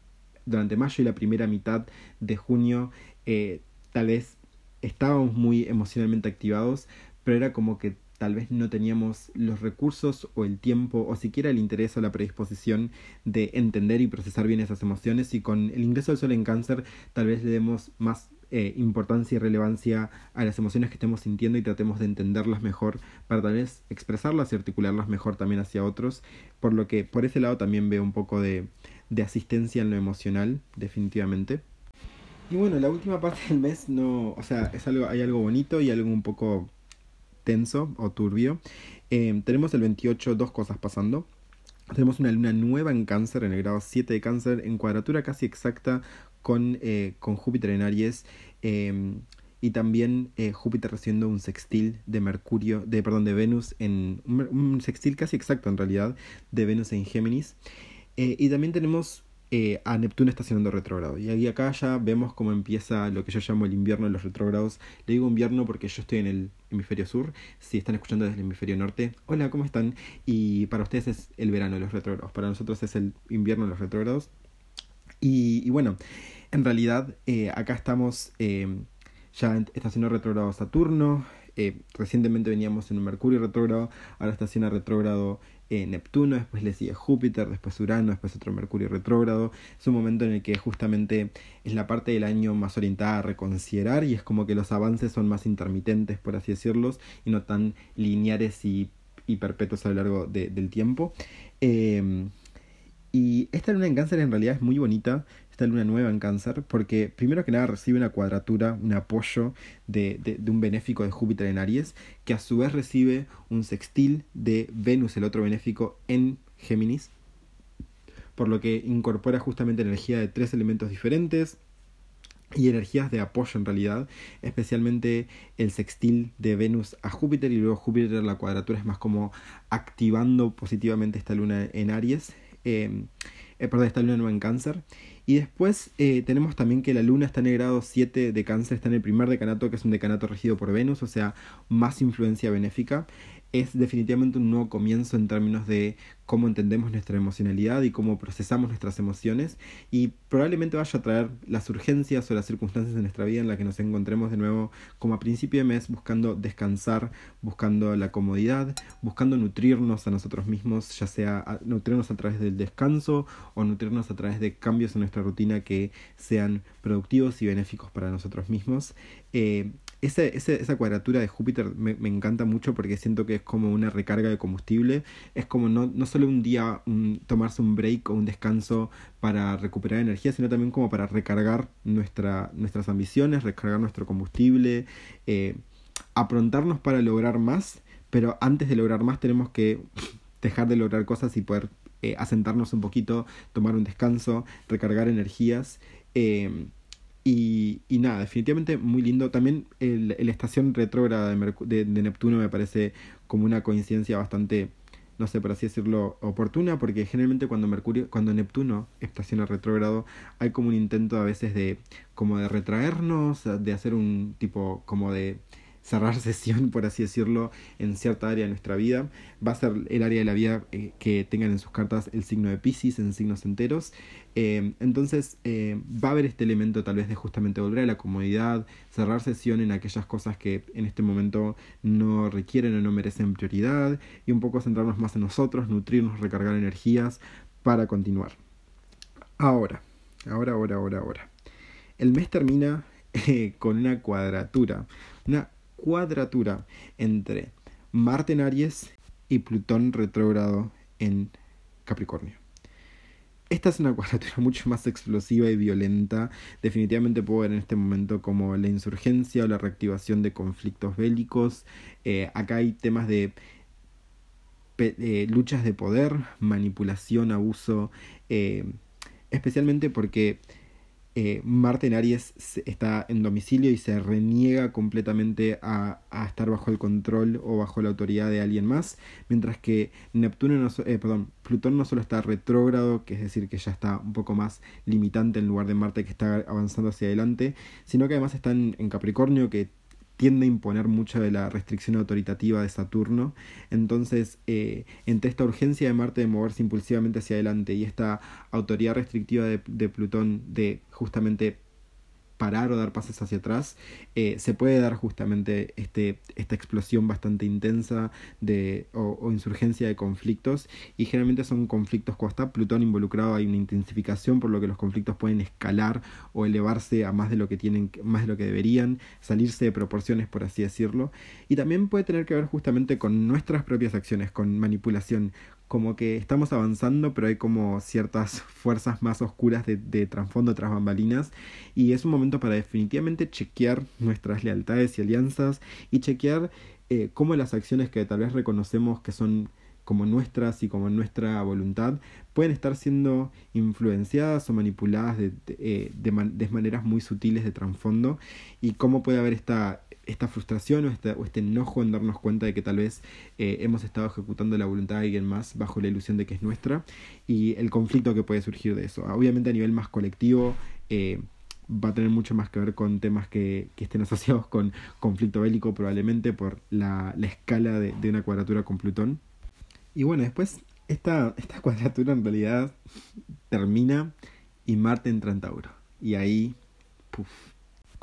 durante mayo y la primera mitad de junio eh, tal vez estábamos muy emocionalmente activados, pero era como que tal vez no teníamos los recursos o el tiempo o siquiera el interés o la predisposición de entender y procesar bien esas emociones y con el ingreso del sol en cáncer tal vez le demos más eh, importancia y relevancia a las emociones que estemos sintiendo y tratemos de entenderlas mejor para tal vez expresarlas y articularlas mejor también hacia otros. Por lo que por ese lado también veo un poco de, de asistencia en lo emocional definitivamente. Y bueno la última parte del mes no o sea es algo hay algo bonito y algo un poco tenso o turbio. Eh, tenemos el 28 dos cosas pasando. Tenemos una luna nueva en cáncer, en el grado 7 de cáncer, en cuadratura casi exacta con, eh, con Júpiter en Aries. Em, y también eh, Júpiter recibiendo un sextil de Mercurio, de perdón, de Venus en un, sextil casi exacto en realidad de Venus en Géminis. y también tenemos eh, a Neptuno estacionando retrógrado. Y aquí acá ya vemos cómo empieza lo que yo llamo el invierno de los retrógrados. Le digo invierno porque yo estoy en el hemisferio sur. Si están escuchando desde el hemisferio norte, hola, ¿cómo están? Y para ustedes es el verano de los retrógrados. Para nosotros es el invierno de los retrógrados. Y, bueno, en realidad eh, acá estamos eh, ya estacionando retrógrado Saturno. recientemente veníamos en un Mercurio retrógrado. Ahora estaciona retrógrado eh, Neptuno, después le sigue Júpiter, después Urano, después otro Mercurio retrógrado. Es un momento en el que justamente es la parte del año más orientada a reconsiderar y es como que los avances son más intermitentes, por así decirlos, y no tan lineares y, perpetuos a lo largo del tiempo. Eh, y esta luna en cáncer en realidad es muy bonita, esta luna nueva en cáncer, porque primero que nada recibe una cuadratura, un apoyo de, de, un benéfico de Júpiter en Aries, que a su vez recibe un sextil de Venus, el otro benéfico, en Géminis, por lo que incorpora justamente energía de tres elementos diferentes, y energías de apoyo en realidad, especialmente el sextil de Venus a Júpiter y luego Júpiter la cuadratura es más como activando positivamente esta luna en Aries eh, eh, perdón, esta luna nueva en cáncer. Y después eh, tenemos también que la luna está en el grado 7 de cáncer, está en el primer decanato, que es un decanato regido por Venus, o sea, más influencia benéfica es definitivamente un nuevo comienzo en términos de cómo entendemos nuestra emocionalidad y cómo procesamos nuestras emociones y probablemente vaya a traer las urgencias o las circunstancias de nuestra vida en la que nos encontremos de nuevo como a principio de mes buscando descansar, buscando la comodidad, buscando nutrirnos a nosotros mismos, ya sea nutrirnos a través del descanso o nutrirnos a través de cambios en nuestra rutina que sean productivos y benéficos para nosotros mismos. Eh, esa cuadratura de Júpiter me, me, encanta mucho porque siento que es como una recarga de combustible. Es como no, no solo un día tomarse un break o un descanso para recuperar energía, sino también como para recargar nuestra, nuestras ambiciones, recargar nuestro combustible, eh, aprontarnos para lograr más. Pero antes de lograr más tenemos que dejar de lograr cosas y poder eh, asentarnos un poquito, tomar un descanso, recargar energías. Eh, y, y, nada, definitivamente muy lindo. También el, la estación retrógrada de, de, Neptuno me parece como una coincidencia bastante, no sé, por así decirlo, oportuna, porque generalmente cuando Mercurio, cuando Neptuno estaciona retrógrado, hay como un intento a veces de como de retraernos, de hacer un tipo como de cerrar sesión, por así decirlo, en cierta área de nuestra vida. Va a ser el área de la vida eh, que tengan en sus cartas el signo de Pisces en signos enteros. Eh, entonces eh, va a haber este elemento tal vez de justamente volver a la comodidad, cerrar sesión en aquellas cosas que en este momento no requieren o no merecen prioridad y un poco centrarnos más en nosotros, nutrirnos, recargar energías para continuar. Ahora, ahora, ahora, ahora, ahora. El mes termina con una cuadratura, una cuadratura entre Marte en Aries y Plutón retrógrado en Capricornio. Esta es una cuadratura mucho más explosiva y violenta. Definitivamente puedo ver en este momento como la insurgencia o la reactivación de conflictos bélicos. Eh, acá hay temas de eh, luchas de poder, manipulación, abuso, eh, especialmente porque eh, Marte en Aries está en domicilio y se reniega completamente a, estar bajo el control o bajo la autoridad de alguien más, mientras que Neptuno no, eh, perdón, Plutón no solo está retrógrado, que es decir, que ya está un poco más limitante en lugar de Marte que está avanzando hacia adelante, sino que además está en Capricornio, que tiende a imponer mucho de la restricción autoritativa de Saturno. Entonces, eh, entre esta urgencia de Marte de moverse impulsivamente hacia adelante y esta autoridad restrictiva de, de Plutón de justamente parar o dar pasos hacia atrás, eh, se puede dar justamente este, esta explosión bastante intensa de, o, insurgencia de conflictos y generalmente son conflictos cuando está Plutón involucrado hay una intensificación por lo que los conflictos pueden escalar o elevarse a más de lo que tienen más de lo que deberían salirse de proporciones por así decirlo. Y también puede tener que ver justamente con nuestras propias acciones con manipulación como que estamos avanzando, pero hay como ciertas fuerzas más oscuras de, de trasfondo tras bambalinas. Y es un momento para definitivamente chequear nuestras lealtades y alianzas y chequear eh, cómo las acciones que tal vez reconocemos que son como nuestras y como nuestra voluntad pueden estar siendo influenciadas o manipuladas de, de, eh, de, maneras muy sutiles de trasfondo y cómo puede haber esta esta frustración o este, enojo en darnos cuenta de que tal vez eh, hemos estado ejecutando la voluntad de alguien más bajo la ilusión de que es nuestra y el conflicto que puede surgir de eso. Obviamente a nivel más colectivo eh, va a tener mucho más que ver con temas que, que estén asociados con conflicto bélico probablemente por la, la escala de, de, una cuadratura con Plutón. Y bueno, después esta, esta cuadratura en realidad termina y Marte entra en Tauro. Y ahí, puff,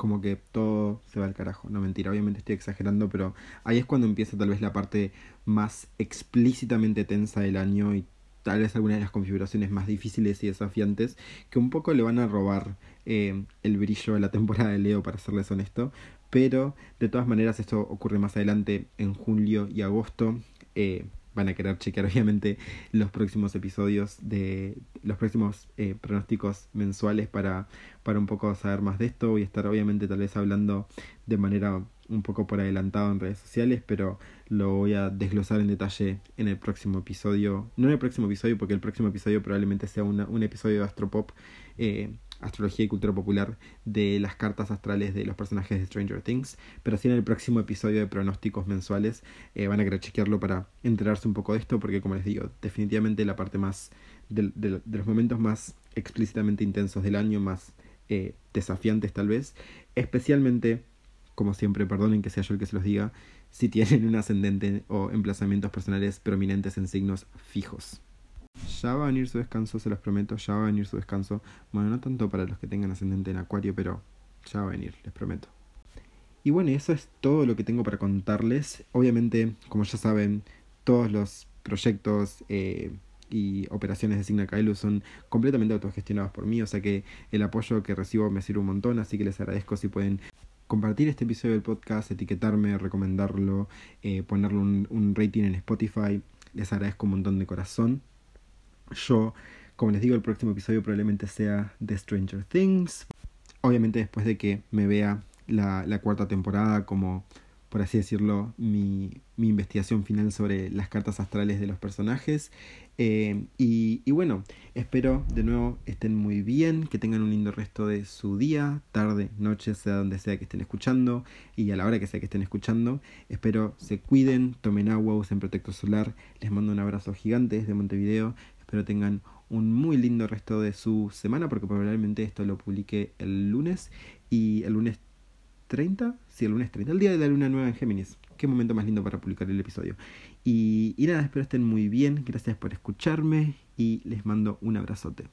como que todo se va al carajo. No mentira, obviamente estoy exagerando, pero ahí es cuando empieza tal vez la parte más explícitamente tensa del año y tal vez algunas de las configuraciones más difíciles y desafiantes que un poco le van a robar eh, el brillo de la temporada de Leo, para serles honesto. Pero de todas maneras esto ocurre más adelante en julio y agosto. Eh, van a querer chequear obviamente los próximos episodios de los próximos eh, pronósticos mensuales para, para un poco saber más de esto. Voy a estar obviamente tal vez hablando de manera un poco por adelantado en redes sociales, pero lo voy a desglosar en detalle en el próximo episodio. No en el próximo episodio, porque el próximo episodio probablemente sea una, un episodio de Astropop. Eh, astrología y cultura popular de las cartas astrales de los personajes de Stranger Things, pero sí en el próximo episodio de pronósticos mensuales eh, van a querer chequearlo para enterarse un poco de esto, porque como les digo, definitivamente la parte más de, de, los momentos más explícitamente intensos del año, más eh, desafiantes tal vez, especialmente, como siempre, perdonen que sea yo el que se los diga, si tienen un ascendente o emplazamientos personales prominentes en signos fijos. Ya va a venir su descanso, se los prometo, ya va a venir su descanso. Bueno, no tanto para los que tengan ascendente en acuario, pero ya va a venir, les prometo. Y bueno, eso es todo lo que tengo para contarles. Obviamente, como ya saben, todos los proyectos eh, y operaciones de Signa son completamente autogestionados por mí, o sea que el apoyo que recibo me sirve un montón, así que les agradezco si pueden compartir este episodio del podcast, etiquetarme, recomendarlo, eh, ponerle un, un rating en Spotify. Les agradezco un montón de corazón. Yo, como les digo, el próximo episodio probablemente sea de Stranger Things. Obviamente después de que me vea la, la cuarta temporada como por así decirlo, mi, mi, investigación final sobre las cartas astrales de los personajes. Eh, y, y, bueno, espero de nuevo estén muy bien, que tengan un lindo resto de su día, tarde, noche, sea donde sea que estén escuchando y a la hora que sea que estén escuchando. Espero se cuiden, tomen agua, usen protector solar. Les mando un abrazo gigante desde Montevideo. Espero tengan un muy lindo resto de su semana porque probablemente esto lo publique el lunes y el lunes 30, sí, el lunes 30, el día de la luna nueva en Géminis. Qué momento más lindo para publicar el episodio. Y, y nada, espero estén muy bien, gracias por escucharme y les mando un abrazote.